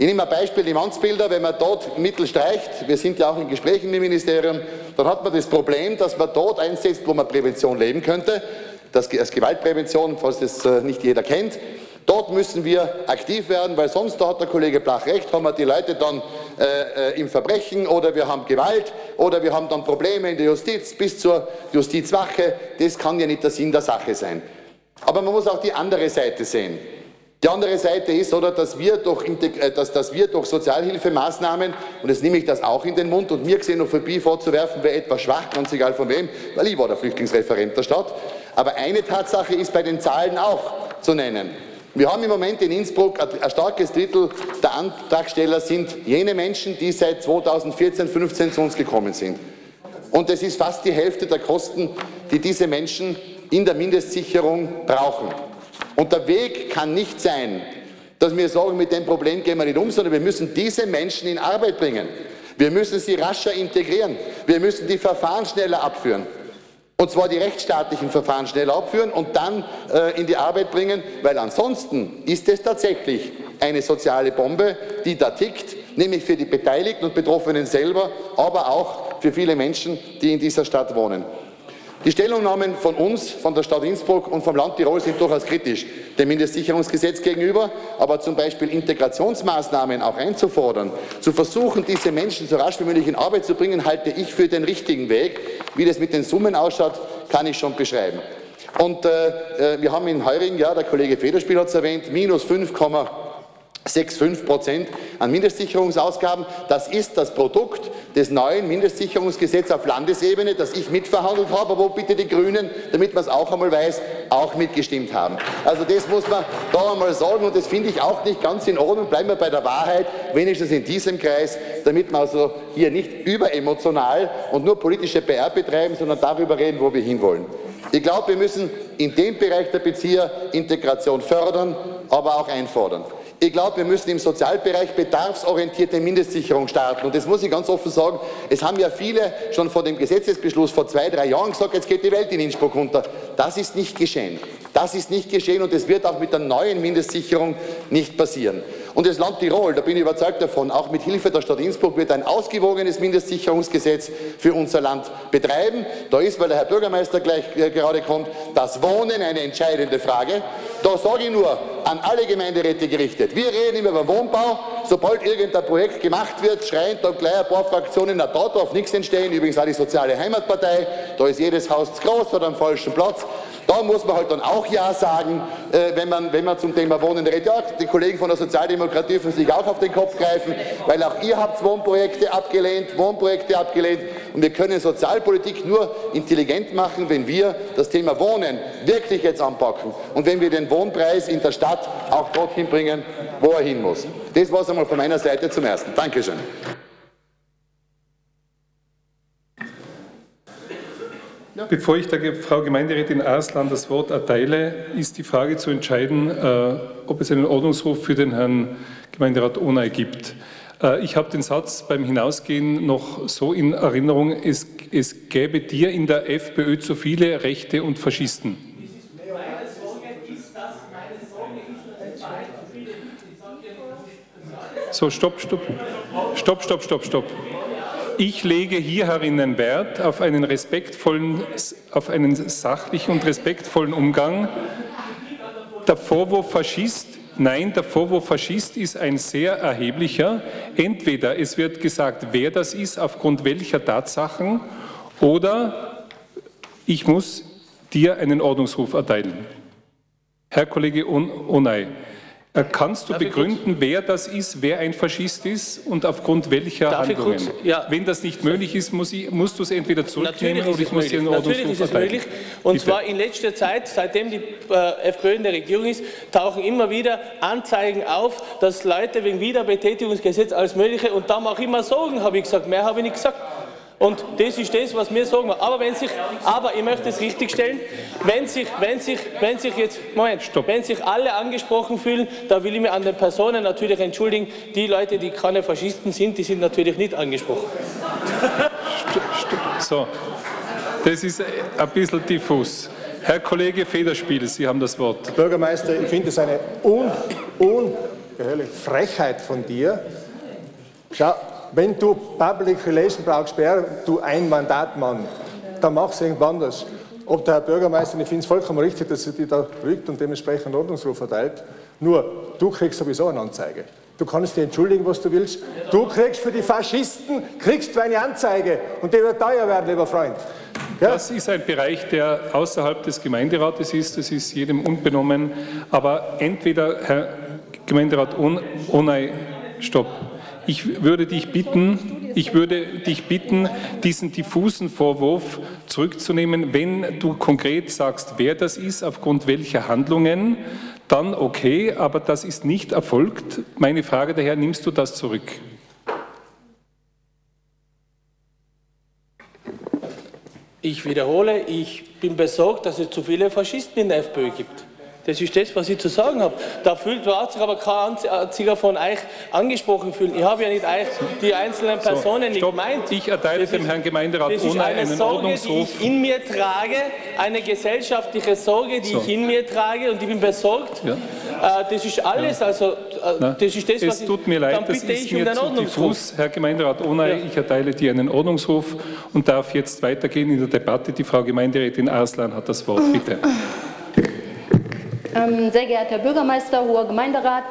S5: Ich nehme ein Beispiel, die Mannsbilder, wenn man dort Mittel streicht, wir sind ja auch in Gesprächen im Ministerium, dann hat man das Problem, dass man dort einsetzt, wo man Prävention leben könnte, das als Gewaltprävention, falls das äh, nicht jeder kennt. Dort müssen wir aktiv werden, weil sonst, da hat der Kollege Blach recht, haben wir die Leute dann äh, äh, im Verbrechen oder wir haben Gewalt oder wir haben dann Probleme in der Justiz bis zur Justizwache. Das kann ja nicht der Sinn der Sache sein. Aber man muss auch die andere Seite sehen. Die andere Seite ist, oder, dass wir durch, äh, dass, dass wir durch Sozialhilfemaßnahmen, und jetzt nehme ich das auch in den Mund, und mir Xenophobie vorzuwerfen, wäre etwas schwach, ganz egal von wem, weil ich war der Flüchtlingsreferent der Stadt. Aber eine Tatsache ist bei den Zahlen auch zu nennen. Wir haben im Moment in Innsbruck ein starkes Drittel der Antragsteller sind jene Menschen, die seit 2014, 15 zu uns gekommen sind. Und es ist fast die Hälfte der Kosten, die diese Menschen in der Mindestsicherung brauchen. Und der Weg kann nicht sein, dass wir sagen, mit dem Problem gehen wir nicht um, sondern wir müssen diese Menschen in Arbeit bringen. Wir müssen sie rascher integrieren. Wir müssen die Verfahren schneller abführen. Und zwar die rechtsstaatlichen Verfahren schneller abführen und dann äh, in die Arbeit bringen, weil ansonsten ist es tatsächlich eine soziale Bombe, die da tickt, nämlich für die Beteiligten und Betroffenen selber, aber auch für viele Menschen, die in dieser Stadt wohnen. Die Stellungnahmen von uns, von der Stadt Innsbruck und vom Land Tirol sind durchaus kritisch dem Mindestsicherungsgesetz gegenüber, aber zum Beispiel Integrationsmaßnahmen auch einzufordern, zu versuchen, diese Menschen so rasch wie möglich in Arbeit zu bringen, halte ich für den richtigen Weg. Wie das mit den Summen ausschaut, kann ich schon beschreiben. Und äh, äh wir haben in heurigen Jahr, der Kollege Federspiel hat es erwähnt, minus 5, 6,5 Prozent an Mindestsicherungsausgaben. Das ist das Produkt des neuen Mindestsicherungsgesetzes auf Landesebene, das ich mitverhandelt habe, wo bitte die Grünen, damit man es auch einmal weiß, auch mitgestimmt haben. Also das muss man da einmal sagen und das finde ich auch nicht ganz in Ordnung. Bleiben wir bei der Wahrheit, wenigstens in diesem Kreis, damit wir also hier nicht überemotional und nur politische PR betreiben, sondern darüber reden, wo wir hinwollen. Ich glaube, wir müssen in dem Bereich der Bezieher Integration fördern, aber auch einfordern. Ich glaube, wir müssen im Sozialbereich bedarfsorientierte Mindestsicherung starten. Und das muss ich ganz offen sagen. Es haben ja viele schon vor dem Gesetzesbeschluss vor zwei, drei Jahren gesagt, jetzt geht die Welt in Innsbruck runter. Das ist nicht geschehen. Das ist nicht geschehen und es wird auch mit der neuen Mindestsicherung nicht passieren. Und das Land Tirol, da bin ich überzeugt davon, auch mit Hilfe der Stadt Innsbruck wird ein ausgewogenes Mindestsicherungsgesetz für unser Land betreiben. Da ist, weil der Herr Bürgermeister gleich äh, gerade kommt, das Wohnen eine entscheidende Frage. Da sage ich nur an alle Gemeinderäte gerichtet, wir reden immer über Wohnbau, sobald irgendein Projekt gemacht wird, schreien da gleich ein paar Fraktionen, na da darf nichts entstehen, übrigens auch die Soziale Heimatpartei, da ist jedes Haus zu groß oder am falschen Platz. Da muss man halt dann auch Ja sagen, äh, wenn, man, wenn man zum Thema Wohnen redet. Ja, die Kollegen von der Sozialdemokratie dürfen sich auch auf den Kopf greifen, weil auch ihr habt Wohnprojekte abgelehnt, Wohnprojekte abgelehnt. Und wir können Sozialpolitik nur intelligent machen, wenn wir das Thema Wohnen wirklich jetzt anpacken und wenn wir den Wohnpreis in der Stadt auch dorthin bringen, wo er hin muss. Das war es einmal von meiner Seite zum Ersten. Dankeschön.
S1: Bevor ich der Frau Gemeinderätin Arslan das Wort erteile, ist die Frage zu entscheiden, äh, ob es einen Ordnungsruf für den Herrn Gemeinderat Onay gibt. Äh, ich habe den Satz beim Hinausgehen noch so in Erinnerung, es, es gäbe dir in der FPÖ zu viele Rechte und Faschisten. So, stopp, stopp. Stopp, stopp, stopp, stopp. Ich lege hier herinnen Wert auf einen respektvollen, auf einen sachlichen und respektvollen Umgang. Der Vorwurf Faschist, nein, der Vorwurf Faschist ist ein sehr erheblicher. Entweder es wird gesagt, wer das ist, aufgrund welcher Tatsachen, oder ich muss dir einen Ordnungsruf erteilen. Herr Kollege Onay, kannst du begründen, wer das ist, wer ein Faschist ist und aufgrund welcher
S6: Darf
S1: Handlungen?
S6: kurz, ja.
S1: Wenn das nicht möglich ist, muss ich, musst du es entweder zurücknehmen
S6: Natürlich
S1: oder
S6: ist
S1: ich
S6: es
S1: muss dir
S6: möglich.
S1: einen
S6: Natürlich
S1: Ordnungsruf
S6: ist es möglich. Und
S1: Bitte.
S6: zwar in letzter Zeit, seitdem die äh, FPÖ in der Regierung ist, tauchen immer wieder Anzeigen auf, dass Leute wegen Wiederbetätigungsgesetz alles Mögliche und da mache ich immer Sorgen, habe ich gesagt. Mehr habe ich nicht gesagt. Und das ist das, was mir Sorgen macht. Aber wenn sich, aber ich möchte es richtigstellen, wenn sich, wenn sich, wenn sich jetzt, Moment, wenn sich alle angesprochen fühlen, da will ich mich an den Personen natürlich entschuldigen. Die Leute, die keine Faschisten sind, die sind natürlich nicht angesprochen.
S1: So, das ist ein bisschen diffus. Herr Kollege Federspiel, Sie haben das Wort.
S3: Bürgermeister, ich finde es eine un, ungeheuerliche Frechheit von dir. Schau, wenn du Public Relation brauchst, wer du ein Mandatmann, dann mach's irgendwann anders. Ob der Herr Bürgermeister, ich finde es vollkommen richtig, dass er dich da rügt und dementsprechend einen Ordnungsruf verteilt. Nur, du kriegst sowieso eine Anzeige. Du kannst dir entschuldigen, was du willst. Du kriegst für die Faschisten kriegst du eine Anzeige und die wird teuer werden, lieber Freund. Ja?
S1: Das ist ein Bereich, der außerhalb des Gemeinderates ist. Das ist jedem unbenommen. Aber entweder, Herr Gemeinderat Onay, stopp. Ich würde dich bitten, ich würde dich bitten, diesen diffusen Vorwurf zurückzunehmen. Wenn du konkret sagst, wer das ist, aufgrund welcher Handlungen, dann okay, aber das ist nicht erfolgt. Meine Frage daher, nimmst du das zurück?
S6: Ich wiederhole, ich bin besorgt, dass es zu viele Faschisten in der FPÖ gibt. Das ist das, was ich zu sagen habe. Da fühlt sich aber kein einziger von euch angesprochen fühlen. Ich habe ja nicht die einzelnen Personen
S1: stopp.
S6: gemeint.
S1: Ich erteile
S6: Das
S1: dem
S6: ist-
S1: Herrn Gemeinderat
S6: Das
S1: ohne
S6: eine
S1: einen
S6: Sorge, die
S1: Ordnungsruf.
S6: ich in mir trage, eine gesellschaftliche Sorge, die
S1: So.
S6: ich in mir trage und ich bin besorgt.
S1: Ja.
S6: Äh, Das ist alles, also äh, das ist das, was
S1: es
S6: ich,
S1: tut mir
S6: dann
S1: leid, das
S6: bitte
S1: ist
S6: ich um
S1: mir zu diffus. Herr Gemeinderat Onay, ich erteile dir einen Ordnungsruf und darf jetzt weitergehen in der Debatte. Die Frau Gemeinderätin Arslan hat das Wort. Bitte.
S10: Ähm, sehr geehrter Herr Bürgermeister, hoher Gemeinderat,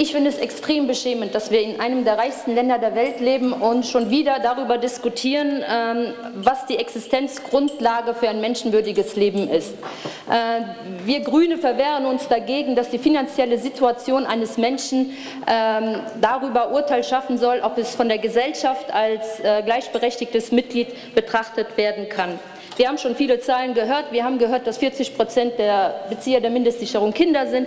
S10: ich finde es extrem beschämend, dass wir in einem der reichsten Länder der Welt leben und schon wieder darüber diskutieren, ähm, was die Existenzgrundlage für ein menschenwürdiges Leben ist. Äh, wir Grüne verwehren uns dagegen, dass die finanzielle Situation eines Menschen ähm, darüber Urteil schaffen soll, ob es von der Gesellschaft als äh, gleichberechtigtes Mitglied betrachtet werden kann. Wir haben schon viele Zahlen gehört. Wir haben gehört, dass 40 Prozent der Bezieher der Mindestsicherung Kinder sind.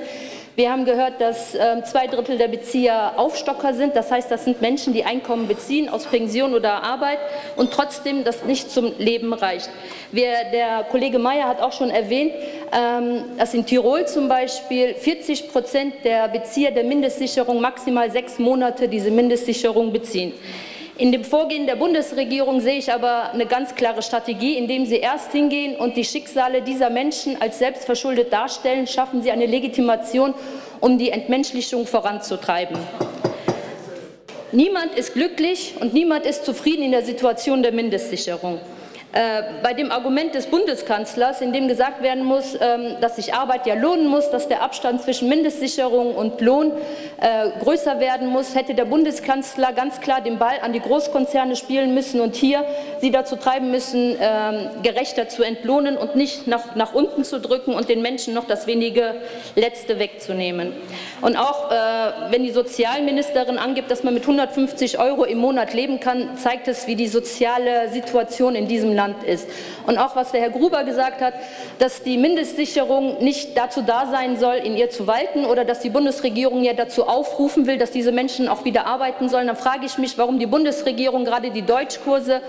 S10: Wir haben gehört, dass ähm, zwei Drittel der Bezieher Aufstocker sind. Das heißt, das sind Menschen, die Einkommen beziehen aus Pension oder Arbeit und trotzdem das nicht zum Leben reicht. Wir, der Kollege Mayer hat auch schon erwähnt, ähm, dass in Tirol zum Beispiel 40 Prozent der Bezieher der Mindestsicherung maximal sechs Monate diese Mindestsicherung beziehen. In dem Vorgehen der Bundesregierung sehe ich aber eine ganz klare Strategie, indem sie erst hingehen und die Schicksale dieser Menschen als selbstverschuldet darstellen, schaffen sie eine Legitimation, um die Entmenschlichung voranzutreiben. Niemand ist glücklich und niemand ist zufrieden in der Situation der Mindestsicherung. Äh, bei dem Argument des Bundeskanzlers, in dem gesagt werden muss, ähm, dass sich Arbeit ja lohnen muss, dass der Abstand zwischen Mindestsicherung und Lohn äh, größer werden muss, hätte der Bundeskanzler ganz klar den Ball an die Großkonzerne spielen müssen und hier sie dazu treiben müssen, ähm, gerechter zu entlohnen und nicht nach, nach unten zu drücken und den Menschen noch das wenige Letzte wegzunehmen. Und auch äh, wenn die Sozialministerin angibt, dass man mit 150 Euro im Monat leben kann, zeigt es, wie die soziale Situation in diesem Land Land ist. Und auch was der Herr Gruber gesagt hat, dass die Mindestsicherung nicht dazu da sein soll, in ihr zu walten oder dass die Bundesregierung ja dazu aufrufen will, dass diese Menschen auch wieder arbeiten sollen, dann frage ich mich, warum die Bundesregierung gerade die Deutschkurse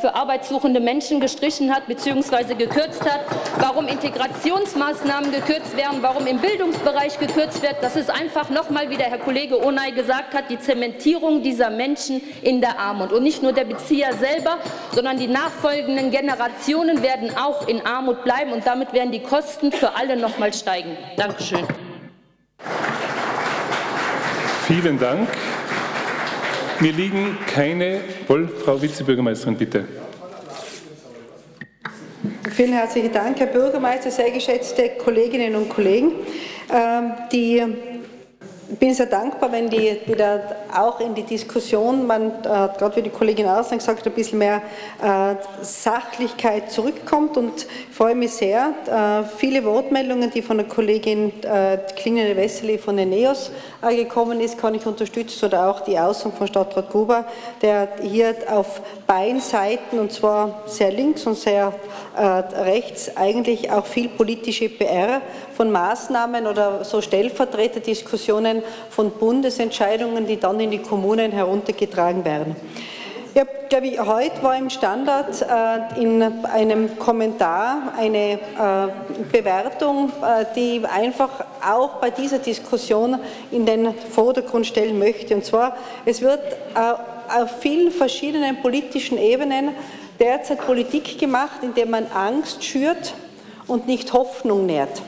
S10: für arbeitssuchende Menschen gestrichen hat bzw. gekürzt hat, warum Integrationsmaßnahmen gekürzt werden, warum im Bildungsbereich gekürzt wird. Das ist einfach nochmal, wie der Herr Kollege Onay gesagt hat, die Zementierung dieser Menschen in der Armut. Und nicht nur der Bezieher selber, sondern die nachfolgenden Generationen werden auch in Armut bleiben und damit werden die Kosten für alle nochmal steigen. Dankeschön.
S1: Vielen Dank. Mir liegen keine. Woll, Frau Vizebürgermeisterin, bitte.
S7: Vielen herzlichen Dank, Herr Bürgermeister, sehr geschätzte Kolleginnen und Kollegen. Ähm, die bin sehr dankbar, wenn die wieder auch in die Diskussion, man äh, gerade wie die Kollegin Ausland gesagt ein bisschen mehr äh, Sachlichkeit zurückkommt und freue mich sehr. Äh, viele Wortmeldungen, die von der Kollegin äh, Klingende Wessely von den NEOS äh, gekommen ist, kann ich unterstützen oder auch die Aussagen von Stadtrat Gruber, der hier auf beiden Seiten und zwar sehr links und sehr äh, rechts eigentlich auch viel politische PR von Maßnahmen oder so Stellvertreterdiskussionen von Bundesentscheidungen, die dann in die Kommunen heruntergetragen werden. Ja, glaube ich, heute war im Standard äh, in einem Kommentar eine äh, Bewertung, äh, die einfach auch bei dieser Diskussion in den Vordergrund stellen möchte. Und zwar, es wird äh, auf vielen verschiedenen politischen Ebenen derzeit Politik gemacht, indem man Angst schürt und nicht Hoffnung nährt.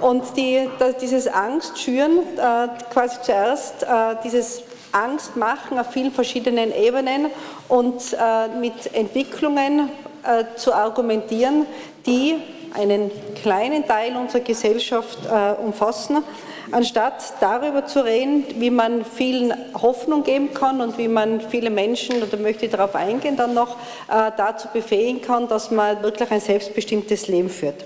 S7: Und die, dieses Angstschüren, äh, quasi zuerst äh, dieses Angstmachen auf vielen verschiedenen Ebenen und äh, mit Entwicklungen äh, zu argumentieren, die einen kleinen Teil unserer Gesellschaft äh, umfassen, anstatt darüber zu reden, wie man vielen Hoffnung geben kann und wie man viele Menschen, oder möchte ich darauf eingehen, dann noch dazu befähigen kann, dass man wirklich ein selbstbestimmtes Leben führt.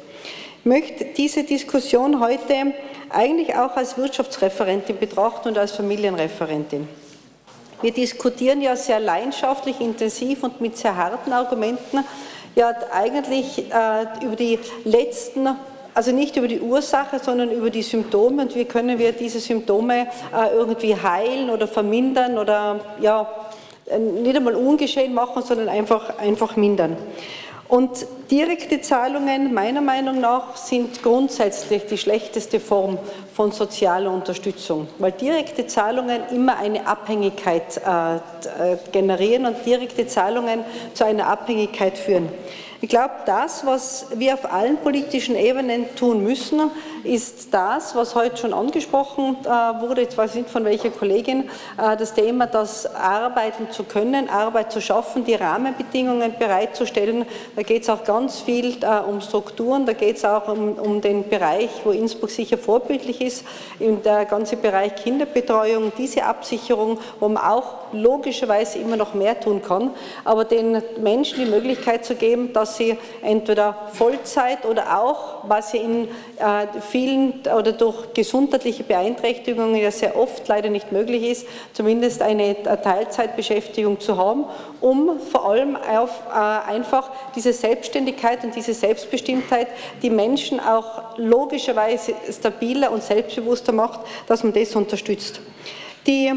S7: Möchte diese Diskussion heute eigentlich auch als Wirtschaftsreferentin betrachten und als Familienreferentin. Wir diskutieren ja sehr leidenschaftlich, intensiv und mit sehr harten Argumenten ja eigentlich äh, über die letzten also nicht über die Ursache, sondern über die Symptome und wie können wir diese Symptome äh, irgendwie heilen oder vermindern oder ja, nicht einmal ungeschehen machen, sondern einfach, einfach mindern. Und direkte Zahlungen meiner Meinung nach sind grundsätzlich die schlechteste Form von sozialer Unterstützung, weil direkte Zahlungen immer eine Abhängigkeit äh, äh generieren und direkte Zahlungen zu einer Abhängigkeit führen. Ich glaube, das, was wir auf allen politischen Ebenen tun müssen, ist das, was heute schon angesprochen äh, wurde, ich weiß nicht von welcher Kollegin, äh, das Thema, das arbeiten zu können, Arbeit zu schaffen, die Rahmenbedingungen bereitzustellen. Da geht es auch ganz viel äh, um Strukturen, da geht es auch um, um, den Bereich, wo Innsbruck sicher vorbildlich ist, in der ganze Bereich Kinderbetreuung, diese Absicherung, wo man auch logischerweise immer noch mehr tun kann, aber den Menschen die Möglichkeit zu geben, dass sie entweder Vollzeit oder auch, was sie in äh, vielen oder durch gesundheitliche Beeinträchtigungen ja sehr oft leider nicht möglich ist, zumindest eine Teilzeitbeschäftigung zu haben, um vor allem auf äh, einfach diese Selbstständigkeit und diese Selbstbestimmtheit die Menschen auch logischerweise stabiler und selbstbewusster macht, dass man das unterstützt. Die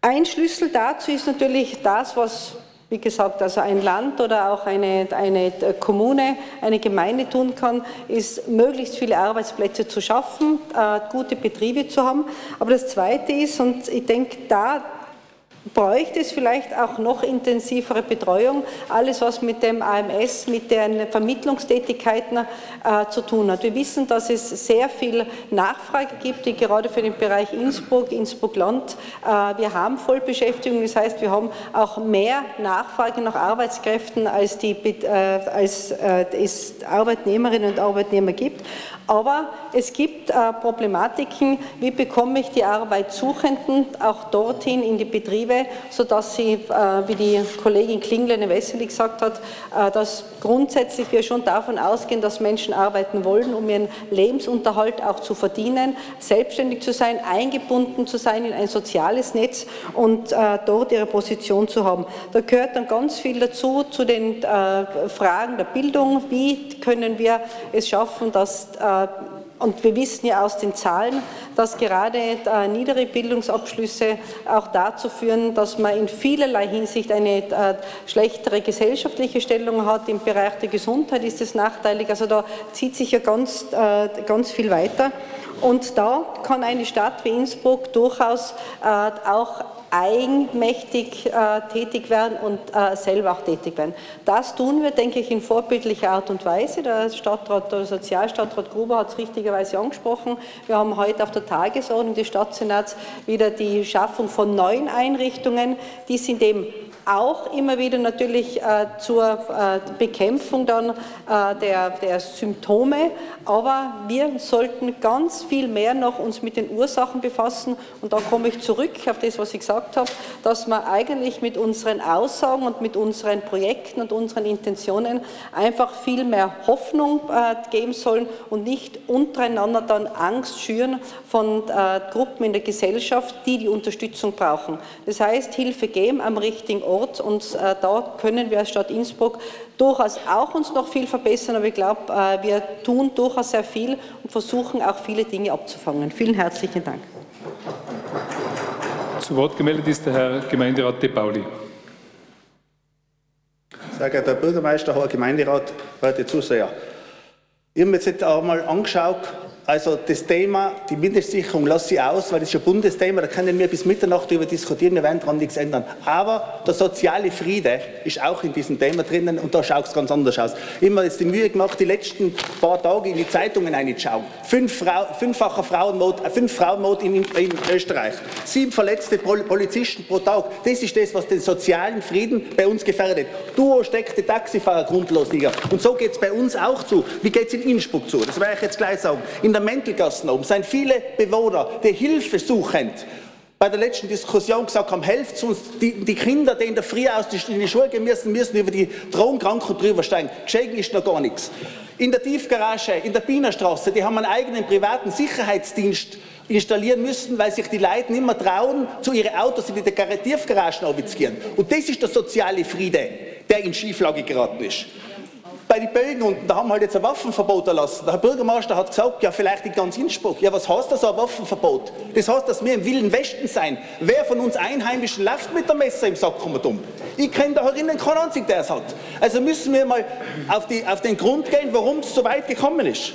S7: ein Schlüssel dazu ist natürlich das, was wie gesagt, also ein Land oder auch eine, eine Kommune, eine Gemeinde tun kann, ist möglichst viele Arbeitsplätze zu schaffen, äh, gute Betriebe zu haben. Aber das Zweite ist, und ich denke, da bräuchte es vielleicht auch noch intensivere Betreuung, alles was mit dem AMS, mit den Vermittlungstätigkeiten äh, zu tun hat. Wir wissen, dass es sehr viel Nachfrage gibt, die gerade für den Bereich Innsbruck, Innsbruck-Land. Äh, wir haben Vollbeschäftigung, das heißt, wir haben auch mehr Nachfrage nach Arbeitskräften, als, die, äh, als äh, es Arbeitnehmerinnen und Arbeitnehmer gibt. Aber es gibt äh, Problematiken, wie bekomme ich die Arbeitssuchenden auch dorthin in die Betriebe, sodass sie, äh, wie die Kollegin Klinglene-Wessely gesagt hat, äh, dass grundsätzlich wir schon davon ausgehen, dass Menschen arbeiten wollen, um ihren Lebensunterhalt auch zu verdienen, selbstständig zu sein, eingebunden zu sein in ein soziales Netz und äh, dort ihre Position zu haben. Da gehört dann ganz viel dazu, zu den Fragen der Bildung. Wie können wir es schaffen, dass und wir wissen ja aus den Zahlen, dass gerade äh, niedere Bildungsabschlüsse auch dazu führen, dass man in vielerlei Hinsicht eine äh, schlechtere gesellschaftliche Stellung hat. Im Bereich der Gesundheit ist es nachteilig. Also da zieht sich ja ganz, äh, ganz viel weiter. Und da kann eine Stadt wie Innsbruck durchaus äh, auch eigenmächtig äh, tätig werden und äh, selber auch tätig werden. Das tun wir, denke ich, in vorbildlicher Art und Weise. Der Stadtrat, der Sozialstadtrat Gruber hat es richtigerweise angesprochen. Wir haben heute auf der Tagesordnung des Stadtsenats wieder die Schaffung von neuen Einrichtungen. Die sind eben auch immer wieder natürlich äh, zur äh, Bekämpfung dann äh, der, der Symptome, aber wir sollten ganz viel mehr noch uns mit den Ursachen befassen und da komme ich zurück auf das, was ich gesagt habe, dass wir eigentlich mit unseren Aussagen und mit unseren Projekten und unseren Intentionen einfach viel mehr Hoffnung äh, geben sollen und nicht untereinander dann Angst schüren von äh, Gruppen in der Gesellschaft, die die Unterstützung brauchen. Das heißt, Hilfe geben am richtigen Ort Ort und äh, da können wir als Stadt Innsbruck durchaus auch uns noch viel verbessern, aber ich glaube, äh, wir tun durchaus sehr viel und versuchen auch viele Dinge abzufangen. Vielen herzlichen Dank.
S1: Zu Wort gemeldet ist der Herr Gemeinderat De Pauli.
S11: Sehr geehrter Herr Bürgermeister, Herr Gemeinderat, werte Zuseher. Ich habe mir jetzt einmal angeschaut, also das Thema, die Mindestsicherung lasse ich aus, weil das ist ein Bundesthema, da können wir bis Mitternacht darüber diskutieren, wir werden daran nichts ändern. Aber der soziale Friede ist auch in diesem Thema drinnen und da schaut es ganz anders aus. Mir jetzt die Mühe gemacht, die letzten paar Tage in die Zeitungen einzuschauen. Fünf Frau, fünffacher Frauenmord, äh, fünf Frauenmord in, in, Österreich, sieben verletzte Polizisten pro Tag. Das ist das, was den sozialen Frieden bei uns gefährdet. Duo steckte Taxifahrer grundlos nieder. Und so geht es bei uns auch zu. Wie geht es in Innsbruck zu? Das werde ich jetzt gleich sagen. In in der Mäntelgassen oben sind viele Bewohner, die Hilfe suchend bei der letzten Diskussion gesagt haben, helft uns, die, die, Kinder, die in der Früh aus in die Schule gehen müssen, müssen über die Drogenkranken drüber steigen. Geschehen ist noch gar nichts. In der Tiefgarage, in der Bienenstraße, die haben einen eigenen privaten Sicherheitsdienst installieren müssen, weil sich die Leute nicht mehr trauen, zu ihren Autos in die Tiefgaragen zu. Und das ist der soziale Friede, der in Schieflage geraten ist bei den Bögen unten, da haben halt jetzt ein Waffenverbot erlassen. Der Herr Bürgermeister hat gesagt, ja, vielleicht in ganz Innsbruck. Ja, was heißt das, ein Waffenverbot? Das heißt, dass wir im Wilden Westen sein. Wer von uns Einheimischen läuft mit dem Messer im Sack um? Ich kenne da herinnen keinen einzigen, der es hat. Also müssen wir mal auf, die, auf den Grund gehen, warum es so weit gekommen ist.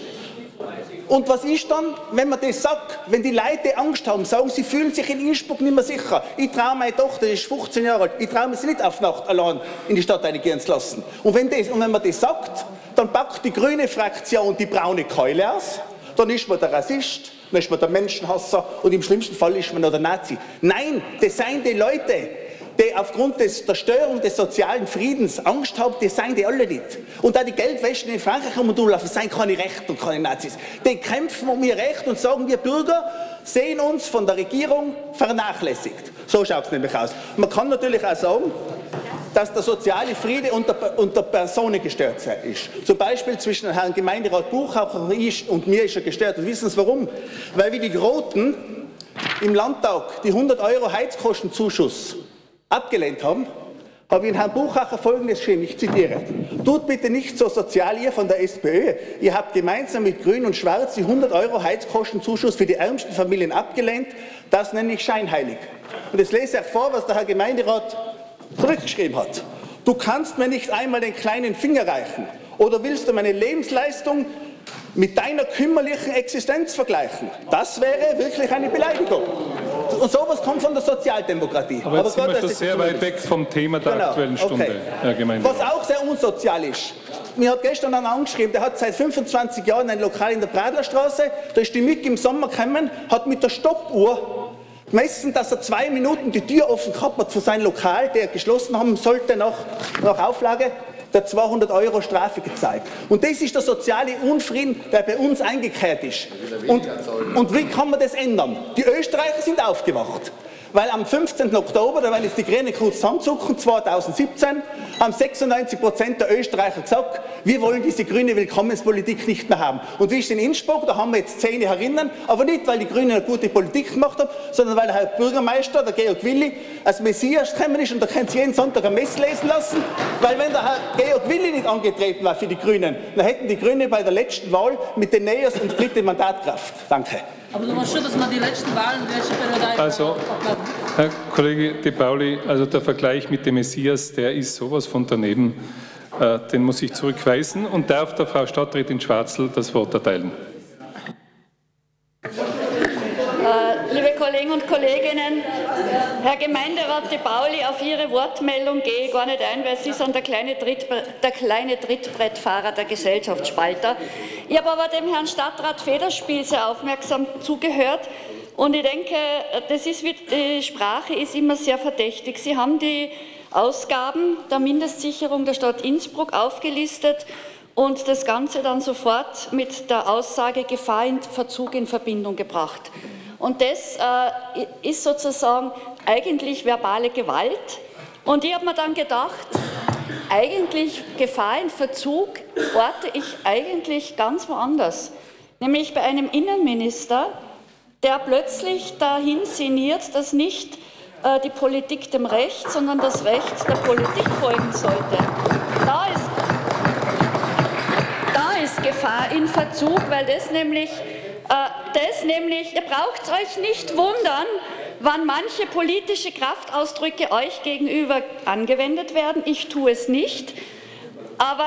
S11: Und was ist dann, wenn man das sagt, wenn die Leute Angst haben, sagen, sie fühlen sich in Innsbruck nicht mehr sicher. Ich traue meine Tochter, die ist 15 Jahre alt, ich traue sie nicht auf Nacht allein in die Stadt reingehen zu lassen. Und wenn, das, und wenn man das sagt, dann packt die grüne Fraktion die braune Keule aus, dann ist man der Rassist, dann ist man der Menschenhasser und im schlimmsten Fall ist man noch der Nazi. Nein, das sind die Leute, die aufgrund des, der Störung des sozialen Friedens Angst haben, die seien die alle nicht. Und auch die Geldwäschen in Frankreich herumlaufen, seien keine Rechte und keine Nazis. Die kämpfen um ihr Recht und sagen, wir Bürger sehen uns von der Regierung vernachlässigt. So schaut es nämlich aus. Man kann natürlich auch sagen, dass der soziale Friede unter, unter Personen gestört ist. Zum Beispiel zwischen Herrn Gemeinderat Buchaucher und mir ist er gestört. Und wissen Sie warum? Weil wir die Roten im Landtag die 100 Euro Heizkostenzuschuss abgelehnt haben, habe ich Herrn Buchacher Folgendes geschrieben, ich zitiere. Tut bitte nicht so sozial, ihr von der SPÖ. Ihr habt gemeinsam mit Grün und Schwarz die 100 Euro Heizkostenzuschuss für die ärmsten Familien abgelehnt. Das nenne ich scheinheilig. Und jetzt lese ich vor, was der Herr Gemeinderat zurückgeschrieben hat. Du kannst mir nicht einmal den kleinen Finger reichen. Oder willst du meine Lebensleistung mit deiner kümmerlichen Existenz vergleichen? Das wäre wirklich eine Beleidigung. und sowas kommt von der Sozialdemokratie.
S1: Aber jetzt Aber sind Gott, wir schon sehr weit weg vom Thema der genau. aktuellen Stunde, okay. Herr
S11: Gemeinderat. Was auch sehr unsozial ist. Mir hat gestern einer angeschrieben, der hat seit 25 Jahren ein Lokal in der Bradlerstraße, da ist die Mücke im Sommer gekommen, hat mit der Stoppuhr gemessen, dass er zwei Minuten die Tür offen gehabt hat für sein Lokal, der geschlossen haben sollte nach, nach Auflage, der 200 Euro Strafe gezahlt. Und das ist der soziale Unfrieden, der bei uns eingekehrt ist. Und, und wie kann man das ändern? Die Österreicher sind aufgewacht. Weil am 15. Oktober, da werden jetzt die Grünen kurz zusammenzucken, 2017, haben 96 Prozent der Österreicher gesagt, wir wollen diese grüne Willkommenspolitik nicht mehr haben. Und wie ist in Innsbruck, da haben wir jetzt zehn herinnen, aber nicht, weil die Grünen eine gute Politik gemacht haben, sondern weil der Herr Bürgermeister, der Georg Willi, als Messias gekommen ist und da können Sie jeden Sonntag ein Mess lesen lassen, weil wenn der Herr Georg Willi nicht angetreten war für die Grünen, dann hätten die Grünen bei der letzten Wahl mit den Neos ins dritte Mandat Kraft. Danke.
S12: Aber du weißt schon, dass man die letzten Wahlen, welche
S1: Also, Herr Kollege De Pauli, also der Vergleich mit dem Messias, der ist sowas von daneben, äh, den muss ich zurückweisen und darf der Frau Stadträtin Schwarzel das Wort erteilen.
S13: Kollegen und Kolleginnen, Herr Gemeinderat de Pauli, auf Ihre Wortmeldung gehe ich gar nicht ein, weil Sie sind der kleine, der kleine Trittbrettfahrer der Gesellschaftsspalter. Ich habe aber dem Herrn Stadtrat Federspiel sehr aufmerksam zugehört und ich denke, das ist, die Sprache ist immer sehr verdächtig. Sie haben die Ausgaben der Mindestsicherung der Stadt Innsbruck aufgelistet und das Ganze dann sofort mit der Aussage Gefahr in Verzug in Verbindung gebracht. Und das äh, ist sozusagen eigentlich verbale Gewalt. Und ich habe mir dann gedacht, eigentlich Gefahr in Verzug orte ich eigentlich ganz woanders. Nämlich bei einem Innenminister, der plötzlich dahin sinniert, dass nicht äh, die Politik dem Recht, sondern das Recht der Politik folgen sollte. Da ist, da ist Gefahr in Verzug, weil das nämlich äh, das nämlich, ihr braucht euch nicht wundern, wann manche politische Kraftausdrücke euch gegenüber angewendet werden. Ich tue es nicht. Aber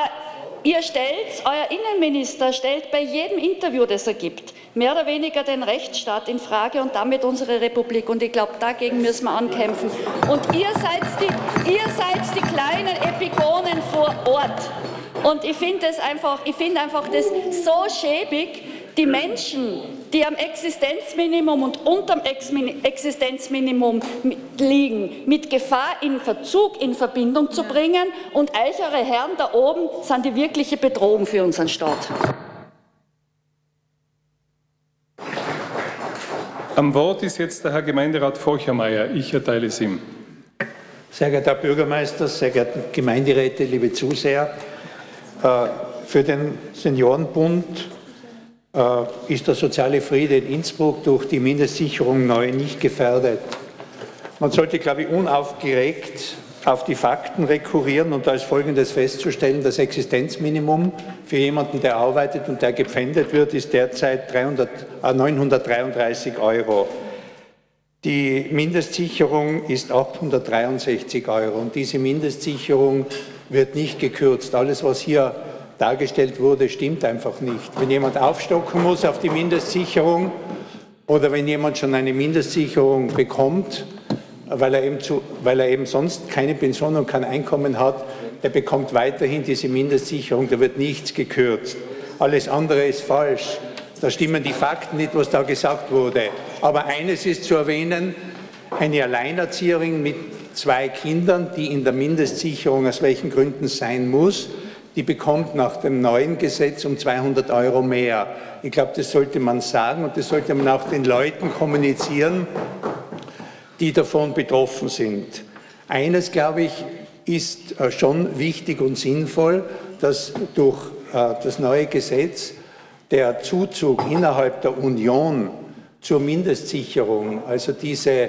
S13: ihr stellt, euer Innenminister stellt bei jedem Interview, das er gibt, mehr oder weniger den Rechtsstaat in Frage und damit unsere Republik. Und ich glaube, dagegen müssen wir ankämpfen. Und ihr seid die, ihr seid die kleinen Epigonen vor Ort. Und ich finde einfach, ich finde einfach das so schäbig, die Menschen, die am Existenzminimum und unterm Existenzminimum liegen, mit Gefahr in Verzug in Verbindung zu bringen. Und euch, eure Herren da oben, sind die wirkliche Bedrohung für unseren Staat.
S1: Am Wort ist jetzt der Herr Gemeinderat Forchermeier. Ich erteile es ihm.
S14: Sehr geehrter Herr Bürgermeister, sehr geehrte Gemeinderäte, liebe Zuseher, äh, für den Seniorenbund ist der soziale Friede in Innsbruck durch die Mindestsicherung neu nicht gefährdet. Man sollte, glaube ich, unaufgeregt auf die Fakten rekurrieren und da ist Folgendes festzustellen, das Existenzminimum für jemanden, der arbeitet und der gepfändet wird, ist derzeit 300, äh 933 Euro. Die Mindestsicherung ist 863 Euro und diese Mindestsicherung wird nicht gekürzt. Alles, was hier dargestellt wurde, stimmt einfach nicht. Wenn jemand aufstocken muss auf die Mindestsicherung oder wenn jemand schon eine Mindestsicherung bekommt, weil er, eben zu, weil er eben sonst keine Pension und kein Einkommen hat, der bekommt weiterhin diese Mindestsicherung, da wird nichts gekürzt. Alles andere ist falsch. Da stimmen die Fakten nicht, was da gesagt wurde. Aber eines ist zu erwähnen, eine Alleinerzieherin mit zwei Kindern, die in der Mindestsicherung aus welchen Gründen sein muss, die bekommt nach dem neuen Gesetz um 200 Euro mehr. Ich glaube, das sollte man sagen und das sollte man auch den Leuten kommunizieren, die davon betroffen sind. Eines, glaube ich, ist äh, schon wichtig und sinnvoll, dass durch äh, das neue Gesetz der Zuzug innerhalb der Union zur Mindestsicherung, also diese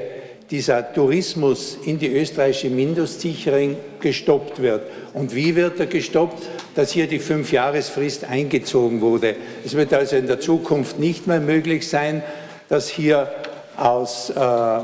S14: dieser Tourismus in die österreichische Mindestsicherung gestoppt wird. Und wie wird er gestoppt? Dass hier die Fünfjahresfrist eingezogen wurde. Es wird also in der Zukunft nicht mehr möglich sein, dass hier aus äh,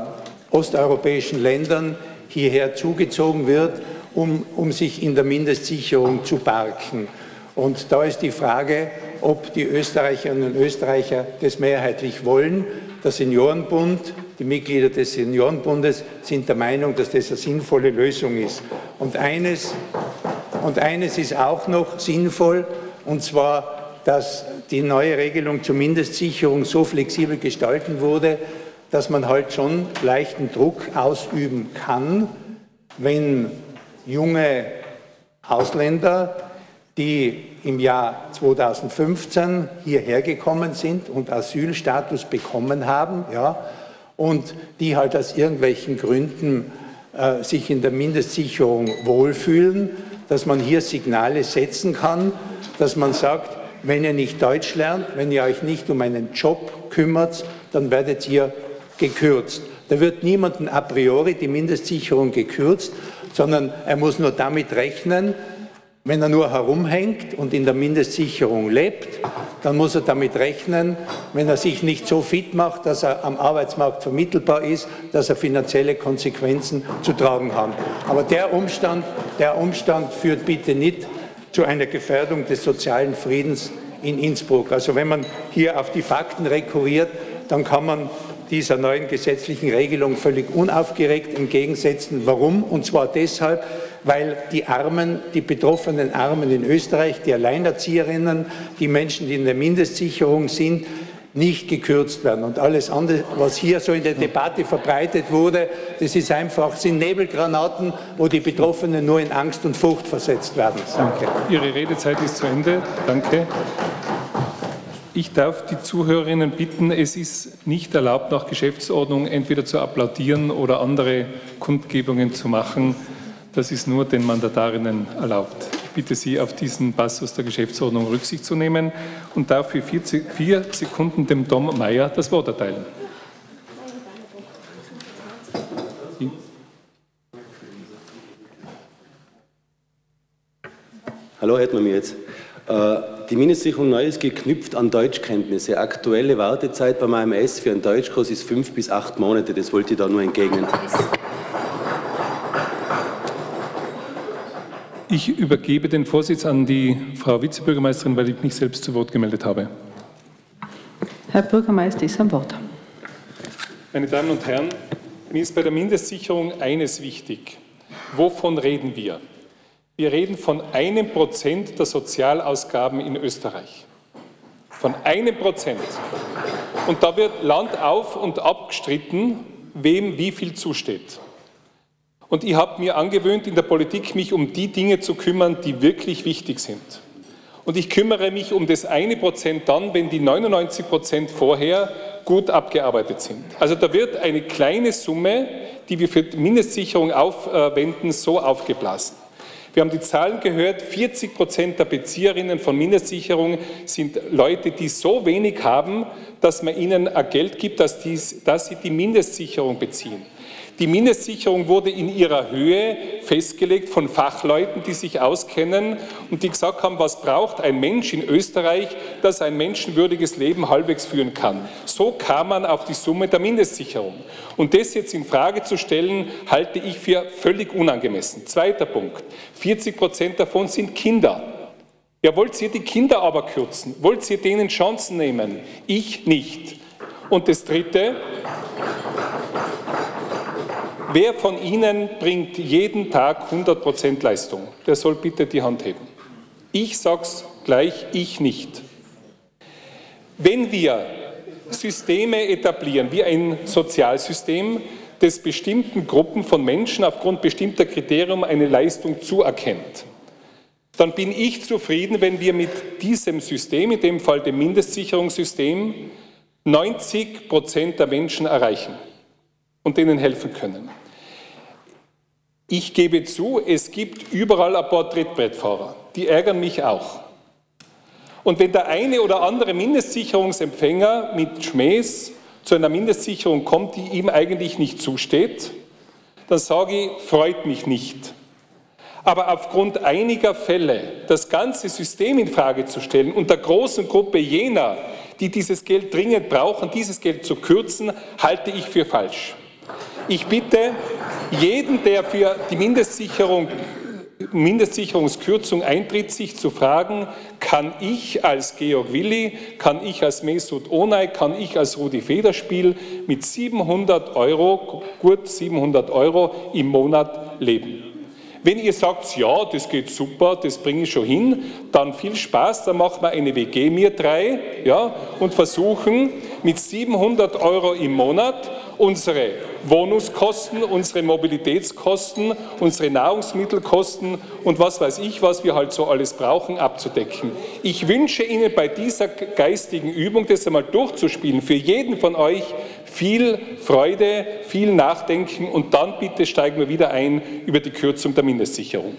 S14: osteuropäischen Ländern hierher zugezogen wird, um, um sich in der Mindestsicherung zu parken. Und da ist die Frage, ob die Österreicherinnen und Österreicher das mehrheitlich wollen der Seniorenbund, die Mitglieder des Seniorenbundes sind der Meinung, dass das eine sinnvolle Lösung ist. Und eines, und eines ist auch noch sinnvoll, und zwar, dass die neue Regelung zur Mindestsicherung so flexibel gestalten wurde, dass man halt schon leichten Druck ausüben kann, wenn junge Ausländer, die im Jahr 2015 hierher gekommen sind und Asylstatus bekommen haben, ja, und die halt aus irgendwelchen Gründen äh, sich in der Mindestsicherung wohlfühlen, dass man hier Signale setzen kann, dass man sagt, wenn ihr nicht Deutsch lernt, wenn ihr euch nicht um einen Job kümmert, dann werdet ihr gekürzt. Da wird niemandem a priori die Mindestsicherung gekürzt, sondern er muss nur damit rechnen, wenn er nur herumhängt und in der Mindestsicherung lebt, dann muss er damit rechnen, wenn er sich nicht so fit macht, dass er am Arbeitsmarkt vermittelbar ist, dass er finanzielle Konsequenzen zu tragen hat. Aber der Umstand, der Umstand führt bitte nicht zu einer Gefährdung des sozialen Friedens in Innsbruck. Also wenn man hier auf die Fakten rekurriert, dann kann man dieser neuen gesetzlichen Regelung völlig unaufgeregt entgegensetzen. Warum? Und zwar deshalb, weil die Armen, die betroffenen Armen in Österreich, die Alleinerzieherinnen, die Menschen, die in der Mindestsicherung sind, nicht gekürzt werden. Und alles andere, was hier so in der Debatte verbreitet wurde, das ist einfach, sind Nebelgranaten, wo die Betroffenen nur in Angst und Furcht versetzt werden.
S1: Danke. Ihre Redezeit ist zu Ende. Danke. Ich darf die Zuhörerinnen bitten, es ist nicht erlaubt, nach Geschäftsordnung entweder zu applaudieren oder andere Kundgebungen zu machen. Das ist nur den Mandatarinnen erlaubt. Ich bitte Sie, auf diesen Passus der Geschäftsordnung Rücksicht zu nehmen und darf für vier Sekunden dem Dom Mayer das Wort erteilen.
S9: Hallo, hört man mich jetzt? Äh, die Mindestsicherung neu ist geknüpft an Deutschkenntnisse. Aktuelle Wartezeit beim AMS für einen Deutschkurs ist fünf bis acht Monate. Das wollte ich da nur entgegnen.
S1: Ich übergebe den Vorsitz an die Frau Vizebürgermeisterin, weil ich mich selbst zu Wort gemeldet habe.
S15: Herr Bürgermeister ist am Wort.
S1: Meine Damen und Herren, mir ist bei der Mindestsicherung eines wichtig. Wovon reden wir? Wir reden von einem Prozent der Sozialausgaben in Österreich. Von einem Prozent. Und da wird Land auf und ab gestritten, wem wie viel zusteht. Und ich habe mir angewöhnt, in der Politik mich um die Dinge zu kümmern, die wirklich wichtig sind. Und ich kümmere mich um das eine Prozent dann, wenn die 99 Prozent vorher gut abgearbeitet sind. Also da wird eine kleine Summe, die wir für Mindestsicherung aufwenden, so aufgeblasen. Wir haben die Zahlen gehört, 40 Prozent der Bezieherinnen von Mindestsicherung sind Leute, die so wenig haben, dass man ihnen Geld gibt, dass, dies, dass sie die Mindestsicherung beziehen. Die Mindestsicherung wurde in ihrer Höhe festgelegt von Fachleuten, die sich auskennen und die gesagt haben, was braucht ein Mensch in Österreich, dass ein menschenwürdiges Leben halbwegs führen kann. So kam man auf die Summe der Mindestsicherung. Und das jetzt in Frage zu stellen, halte ich für völlig unangemessen. Zweiter Punkt. 40 Prozent davon sind Kinder. Ja, wollt ihr die Kinder aber kürzen? Wollt ihr denen Chancen nehmen? Ich nicht. Und das Dritte, Wer von Ihnen bringt jeden Tag 100 Prozent Leistung? Der soll bitte die Hand heben. Ich sage es gleich, ich nicht. Wenn wir Systeme etablieren, wie ein Sozialsystem, das bestimmten Gruppen von Menschen aufgrund bestimmter Kriterien eine Leistung zuerkennt, dann bin ich zufrieden, wenn wir mit diesem System, in dem Fall dem Mindestsicherungssystem, 90 Prozent der Menschen erreichen und denen helfen können. Ich gebe zu, es gibt überall ein paar Trittbrettfahrer. Die ärgern mich auch. Und wenn der eine oder andere Mindestsicherungsempfänger mit Schmähs zu einer Mindestsicherung kommt, die ihm eigentlich nicht zusteht, dann sage ich, freut mich nicht. Aber aufgrund einiger Fälle das ganze System in Frage zu stellen und der großen Gruppe jener, die dieses Geld dringend brauchen, dieses Geld zu kürzen, halte ich für falsch. Ich bitte jeden, der für die Mindestsicherung Mindestsicherungskürzung eintritt, sich zu fragen, kann ich als Georg Willi, kann ich als Mesut Onay, kann ich als Rudi Federspiel mit 700 Euro, gut 700 Euro im Monat leben. Wenn ihr sagt, ja, das geht super, das bringe ich schon hin, dann viel Spaß, dann machen wir eine WG, mir drei, ja, und versuchen mit 700 Euro im Monat unsere Wohnungskosten, unsere Mobilitätskosten, unsere Nahrungsmittelkosten und was weiß ich, was wir halt so alles brauchen, abzudecken. Ich wünsche Ihnen bei dieser geistigen Übung, das einmal durchzuspielen, für jeden von euch viel Freude, viel Nachdenken und dann bitte steigen wir wieder ein über die Kürzung der Mindestsicherung.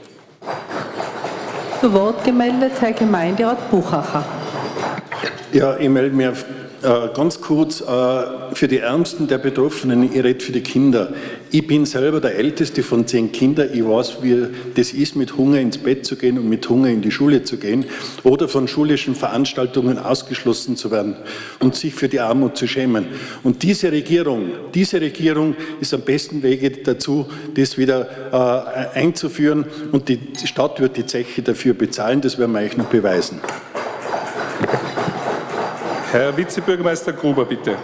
S15: Zu Wort gemeldet Herr Gemeinderat Buchacher.
S16: Ja, ich melde mich äh, ganz kurz, äh, für die Ärmsten der Betroffenen, ich rede für die Kinder. Ich bin selber der Älteste von zehn Kindern. Ich weiß, wie das ist, mit Hunger ins Bett zu gehen und mit Hunger in die Schule zu gehen oder von schulischen Veranstaltungen ausgeschlossen zu werden und sich für die Armut zu schämen. Und diese Regierung, diese Regierung ist am besten Wege dazu, das wieder äh, einzuführen und die Stadt wird die Zeche dafür bezahlen. Das werden wir euch noch beweisen.
S1: Herr Vizebürgermeister Gruber, bitte.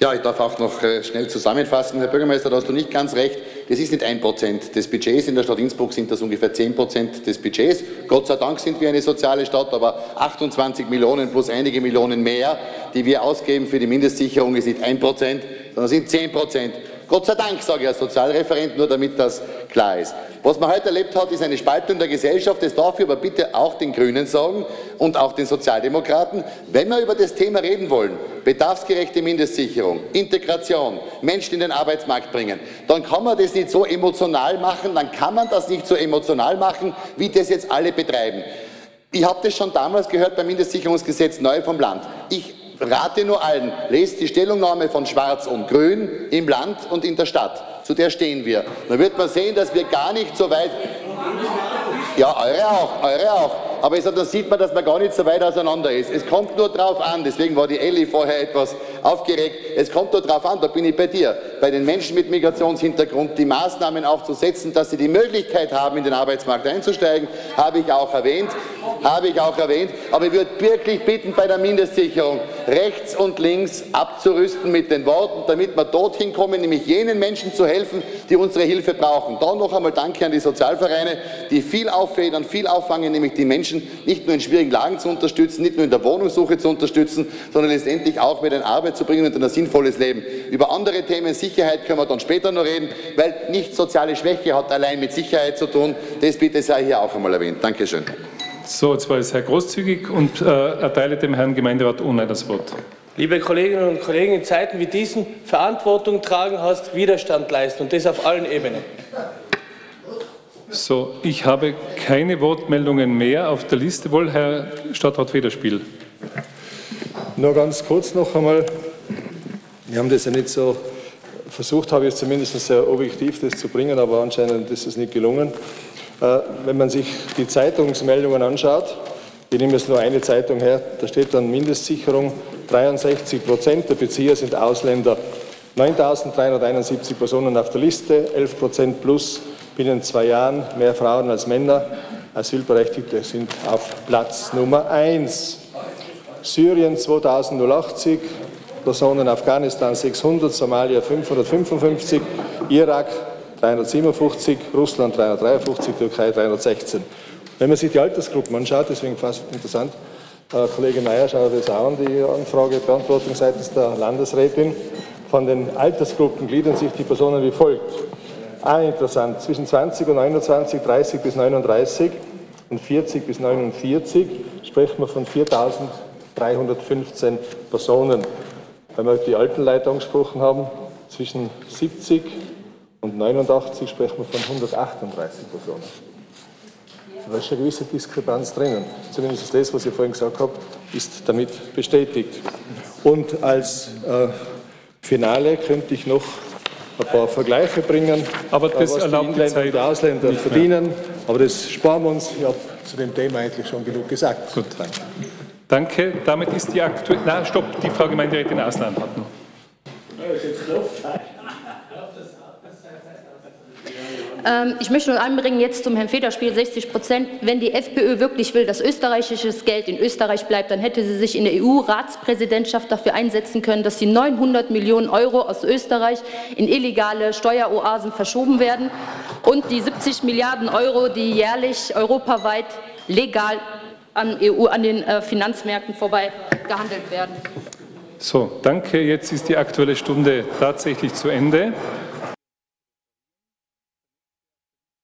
S5: Ja, ich darf auch noch äh, schnell zusammenfassen. Herr Bürgermeister, da hast du nicht ganz recht. Das ist nicht ein Prozent des Budgets. In der Stadt Innsbruck sind das ungefähr zehn Prozent des Budgets. Gott sei Dank sind wir eine soziale Stadt, aber 28 Millionen plus einige Millionen mehr, die wir ausgeben für die Mindestsicherung, ist nicht ein Prozent, sondern sind zehn Prozent. Gott sei Dank, sage ich als Sozialreferent, nur damit das klar ist. Was man heute erlebt hat, ist eine Spaltung der Gesellschaft. Das darf ich aber bitte auch den Grünen sagen und auch den Sozialdemokraten. Wenn wir über das Thema reden wollen, bedarfsgerechte Mindestsicherung, Integration, Menschen in den Arbeitsmarkt bringen, dann kann man das nicht so emotional machen, dann kann man das nicht so emotional machen, wie das jetzt alle betreiben. Ich habe das schon damals gehört beim Mindestsicherungsgesetz neu vom Land. Ich rate nur allen, lest die Stellungnahme von Schwarz und Grün im Land und in der Stadt. Zu der stehen wir. Dann wird man sehen, dass wir gar nicht so weit. Ja, eure auch, eure auch. Aber ich sage, dann sieht man, dass man gar nicht so weit auseinander ist. Es kommt nur darauf an, deswegen war die Elli vorher etwas aufgeregt, es kommt nur darauf an, da bin ich bei dir, bei den Menschen mit Migrationshintergrund die Maßnahmen auch zu setzen, dass sie die Möglichkeit haben, in den Arbeitsmarkt einzusteigen, habe ich auch erwähnt, habe ich auch erwähnt. Aber ich würde wirklich bitten, bei der Mindestsicherung rechts und links abzurüsten mit den Worten, damit wir dorthin kommen, nämlich jenen Menschen zu helfen, die unsere Hilfe brauchen. Dann noch einmal Danke an die Sozialvereine, die viel auffedern, viel auffangen, nämlich die Menschen nicht nur in schwierigen Lagen zu unterstützen, nicht nur in der Wohnungssuche zu unterstützen, sondern letztendlich auch mit in Arbeit zu bringen und in ein sinnvolles Leben. Über andere Themen, Sicherheit, können wir dann später noch reden, weil nicht soziale Schwäche hat allein mit Sicherheit zu tun. Das bitte sei hier auch einmal erwähnt. Dankeschön.
S1: So, jetzt war ich sehr großzügig und äh, erteile dem Herrn Gemeinderat Unai das Wort.
S6: Liebe Kolleginnen und Kollegen, in Zeiten wie diesen Verantwortung tragen hast, Widerstand leisten und das auf allen Ebenen.
S1: So, ich habe keine Wortmeldungen mehr auf der Liste. Wohl, Herr Stadtrat Federspiel.
S3: Nur ganz kurz noch einmal. Wir haben das ja nicht so versucht, habe ich zumindest sehr objektiv das zu bringen, aber anscheinend ist es nicht gelungen. Äh, wenn man sich die Zeitungsmeldungen anschaut, ich nehme jetzt nur eine Zeitung her, da steht dann Mindestsicherung, 63 Prozent der Bezieher sind Ausländer, 9.371 Personen auf der Liste, 11 Prozent plus binnen zwei Jahren, mehr Frauen als Männer. Asylberechtigte sind auf Platz Nummer 1. Syrien 2080, Personen Afghanistan 600, Somalia 555, Irak 357, Russland 353, Türkei 316. Wenn man sich die Altersgruppen anschaut, deswegen fast interessant, äh, Kollege Mayer schaut das auch an, die Anfragebeantwortung seitens der Landesrätin. Von den Altersgruppen gliedern sich die Personen wie folgt. Ah, interessant, zwischen 20 und 29, 30 bis 39 und 40 bis 49 sprechen wir von 4.315 Personen. Wenn wir die Altenleiter angesprochen haben, zwischen 70 und 89 sprechen wir von 138 Personen. Da ist eine gewisse Diskrepanz drinnen. Zumindest das, was ich vorhin gesagt habe, ist damit bestätigt. Und als äh, Finale könnte ich noch ein paar Vergleiche bringen,
S1: aber das
S3: was
S1: erlaubt
S3: die Inländer
S1: die
S3: und die Ausländer
S1: mehr.
S3: verdienen. Aber das sparen wir uns. Ich habe zu dem Thema eigentlich schon genug gesagt.
S1: Gut. Danke. Damit ist die aktuelle. Na, stopp, die Frau Gemeinderätin Aslan hat noch.
S10: Ähm, ich möchte nur anbringen, jetzt zum Herrn Federspiel 60 Prozent. Wenn die FPÖ wirklich will, dass österreichisches Geld in Österreich bleibt, dann hätte sie sich in der EU-Ratspräsidentschaft dafür einsetzen können, dass die 900 Millionen Euro aus Österreich in illegale Steueroasen verschoben werden und die 70 Milliarden Euro, die jährlich europaweit legal an, EU, an den äh, Finanzmärkten vorbei gehandelt werden.
S1: So, danke. Jetzt ist die Aktuelle Stunde tatsächlich zu Ende.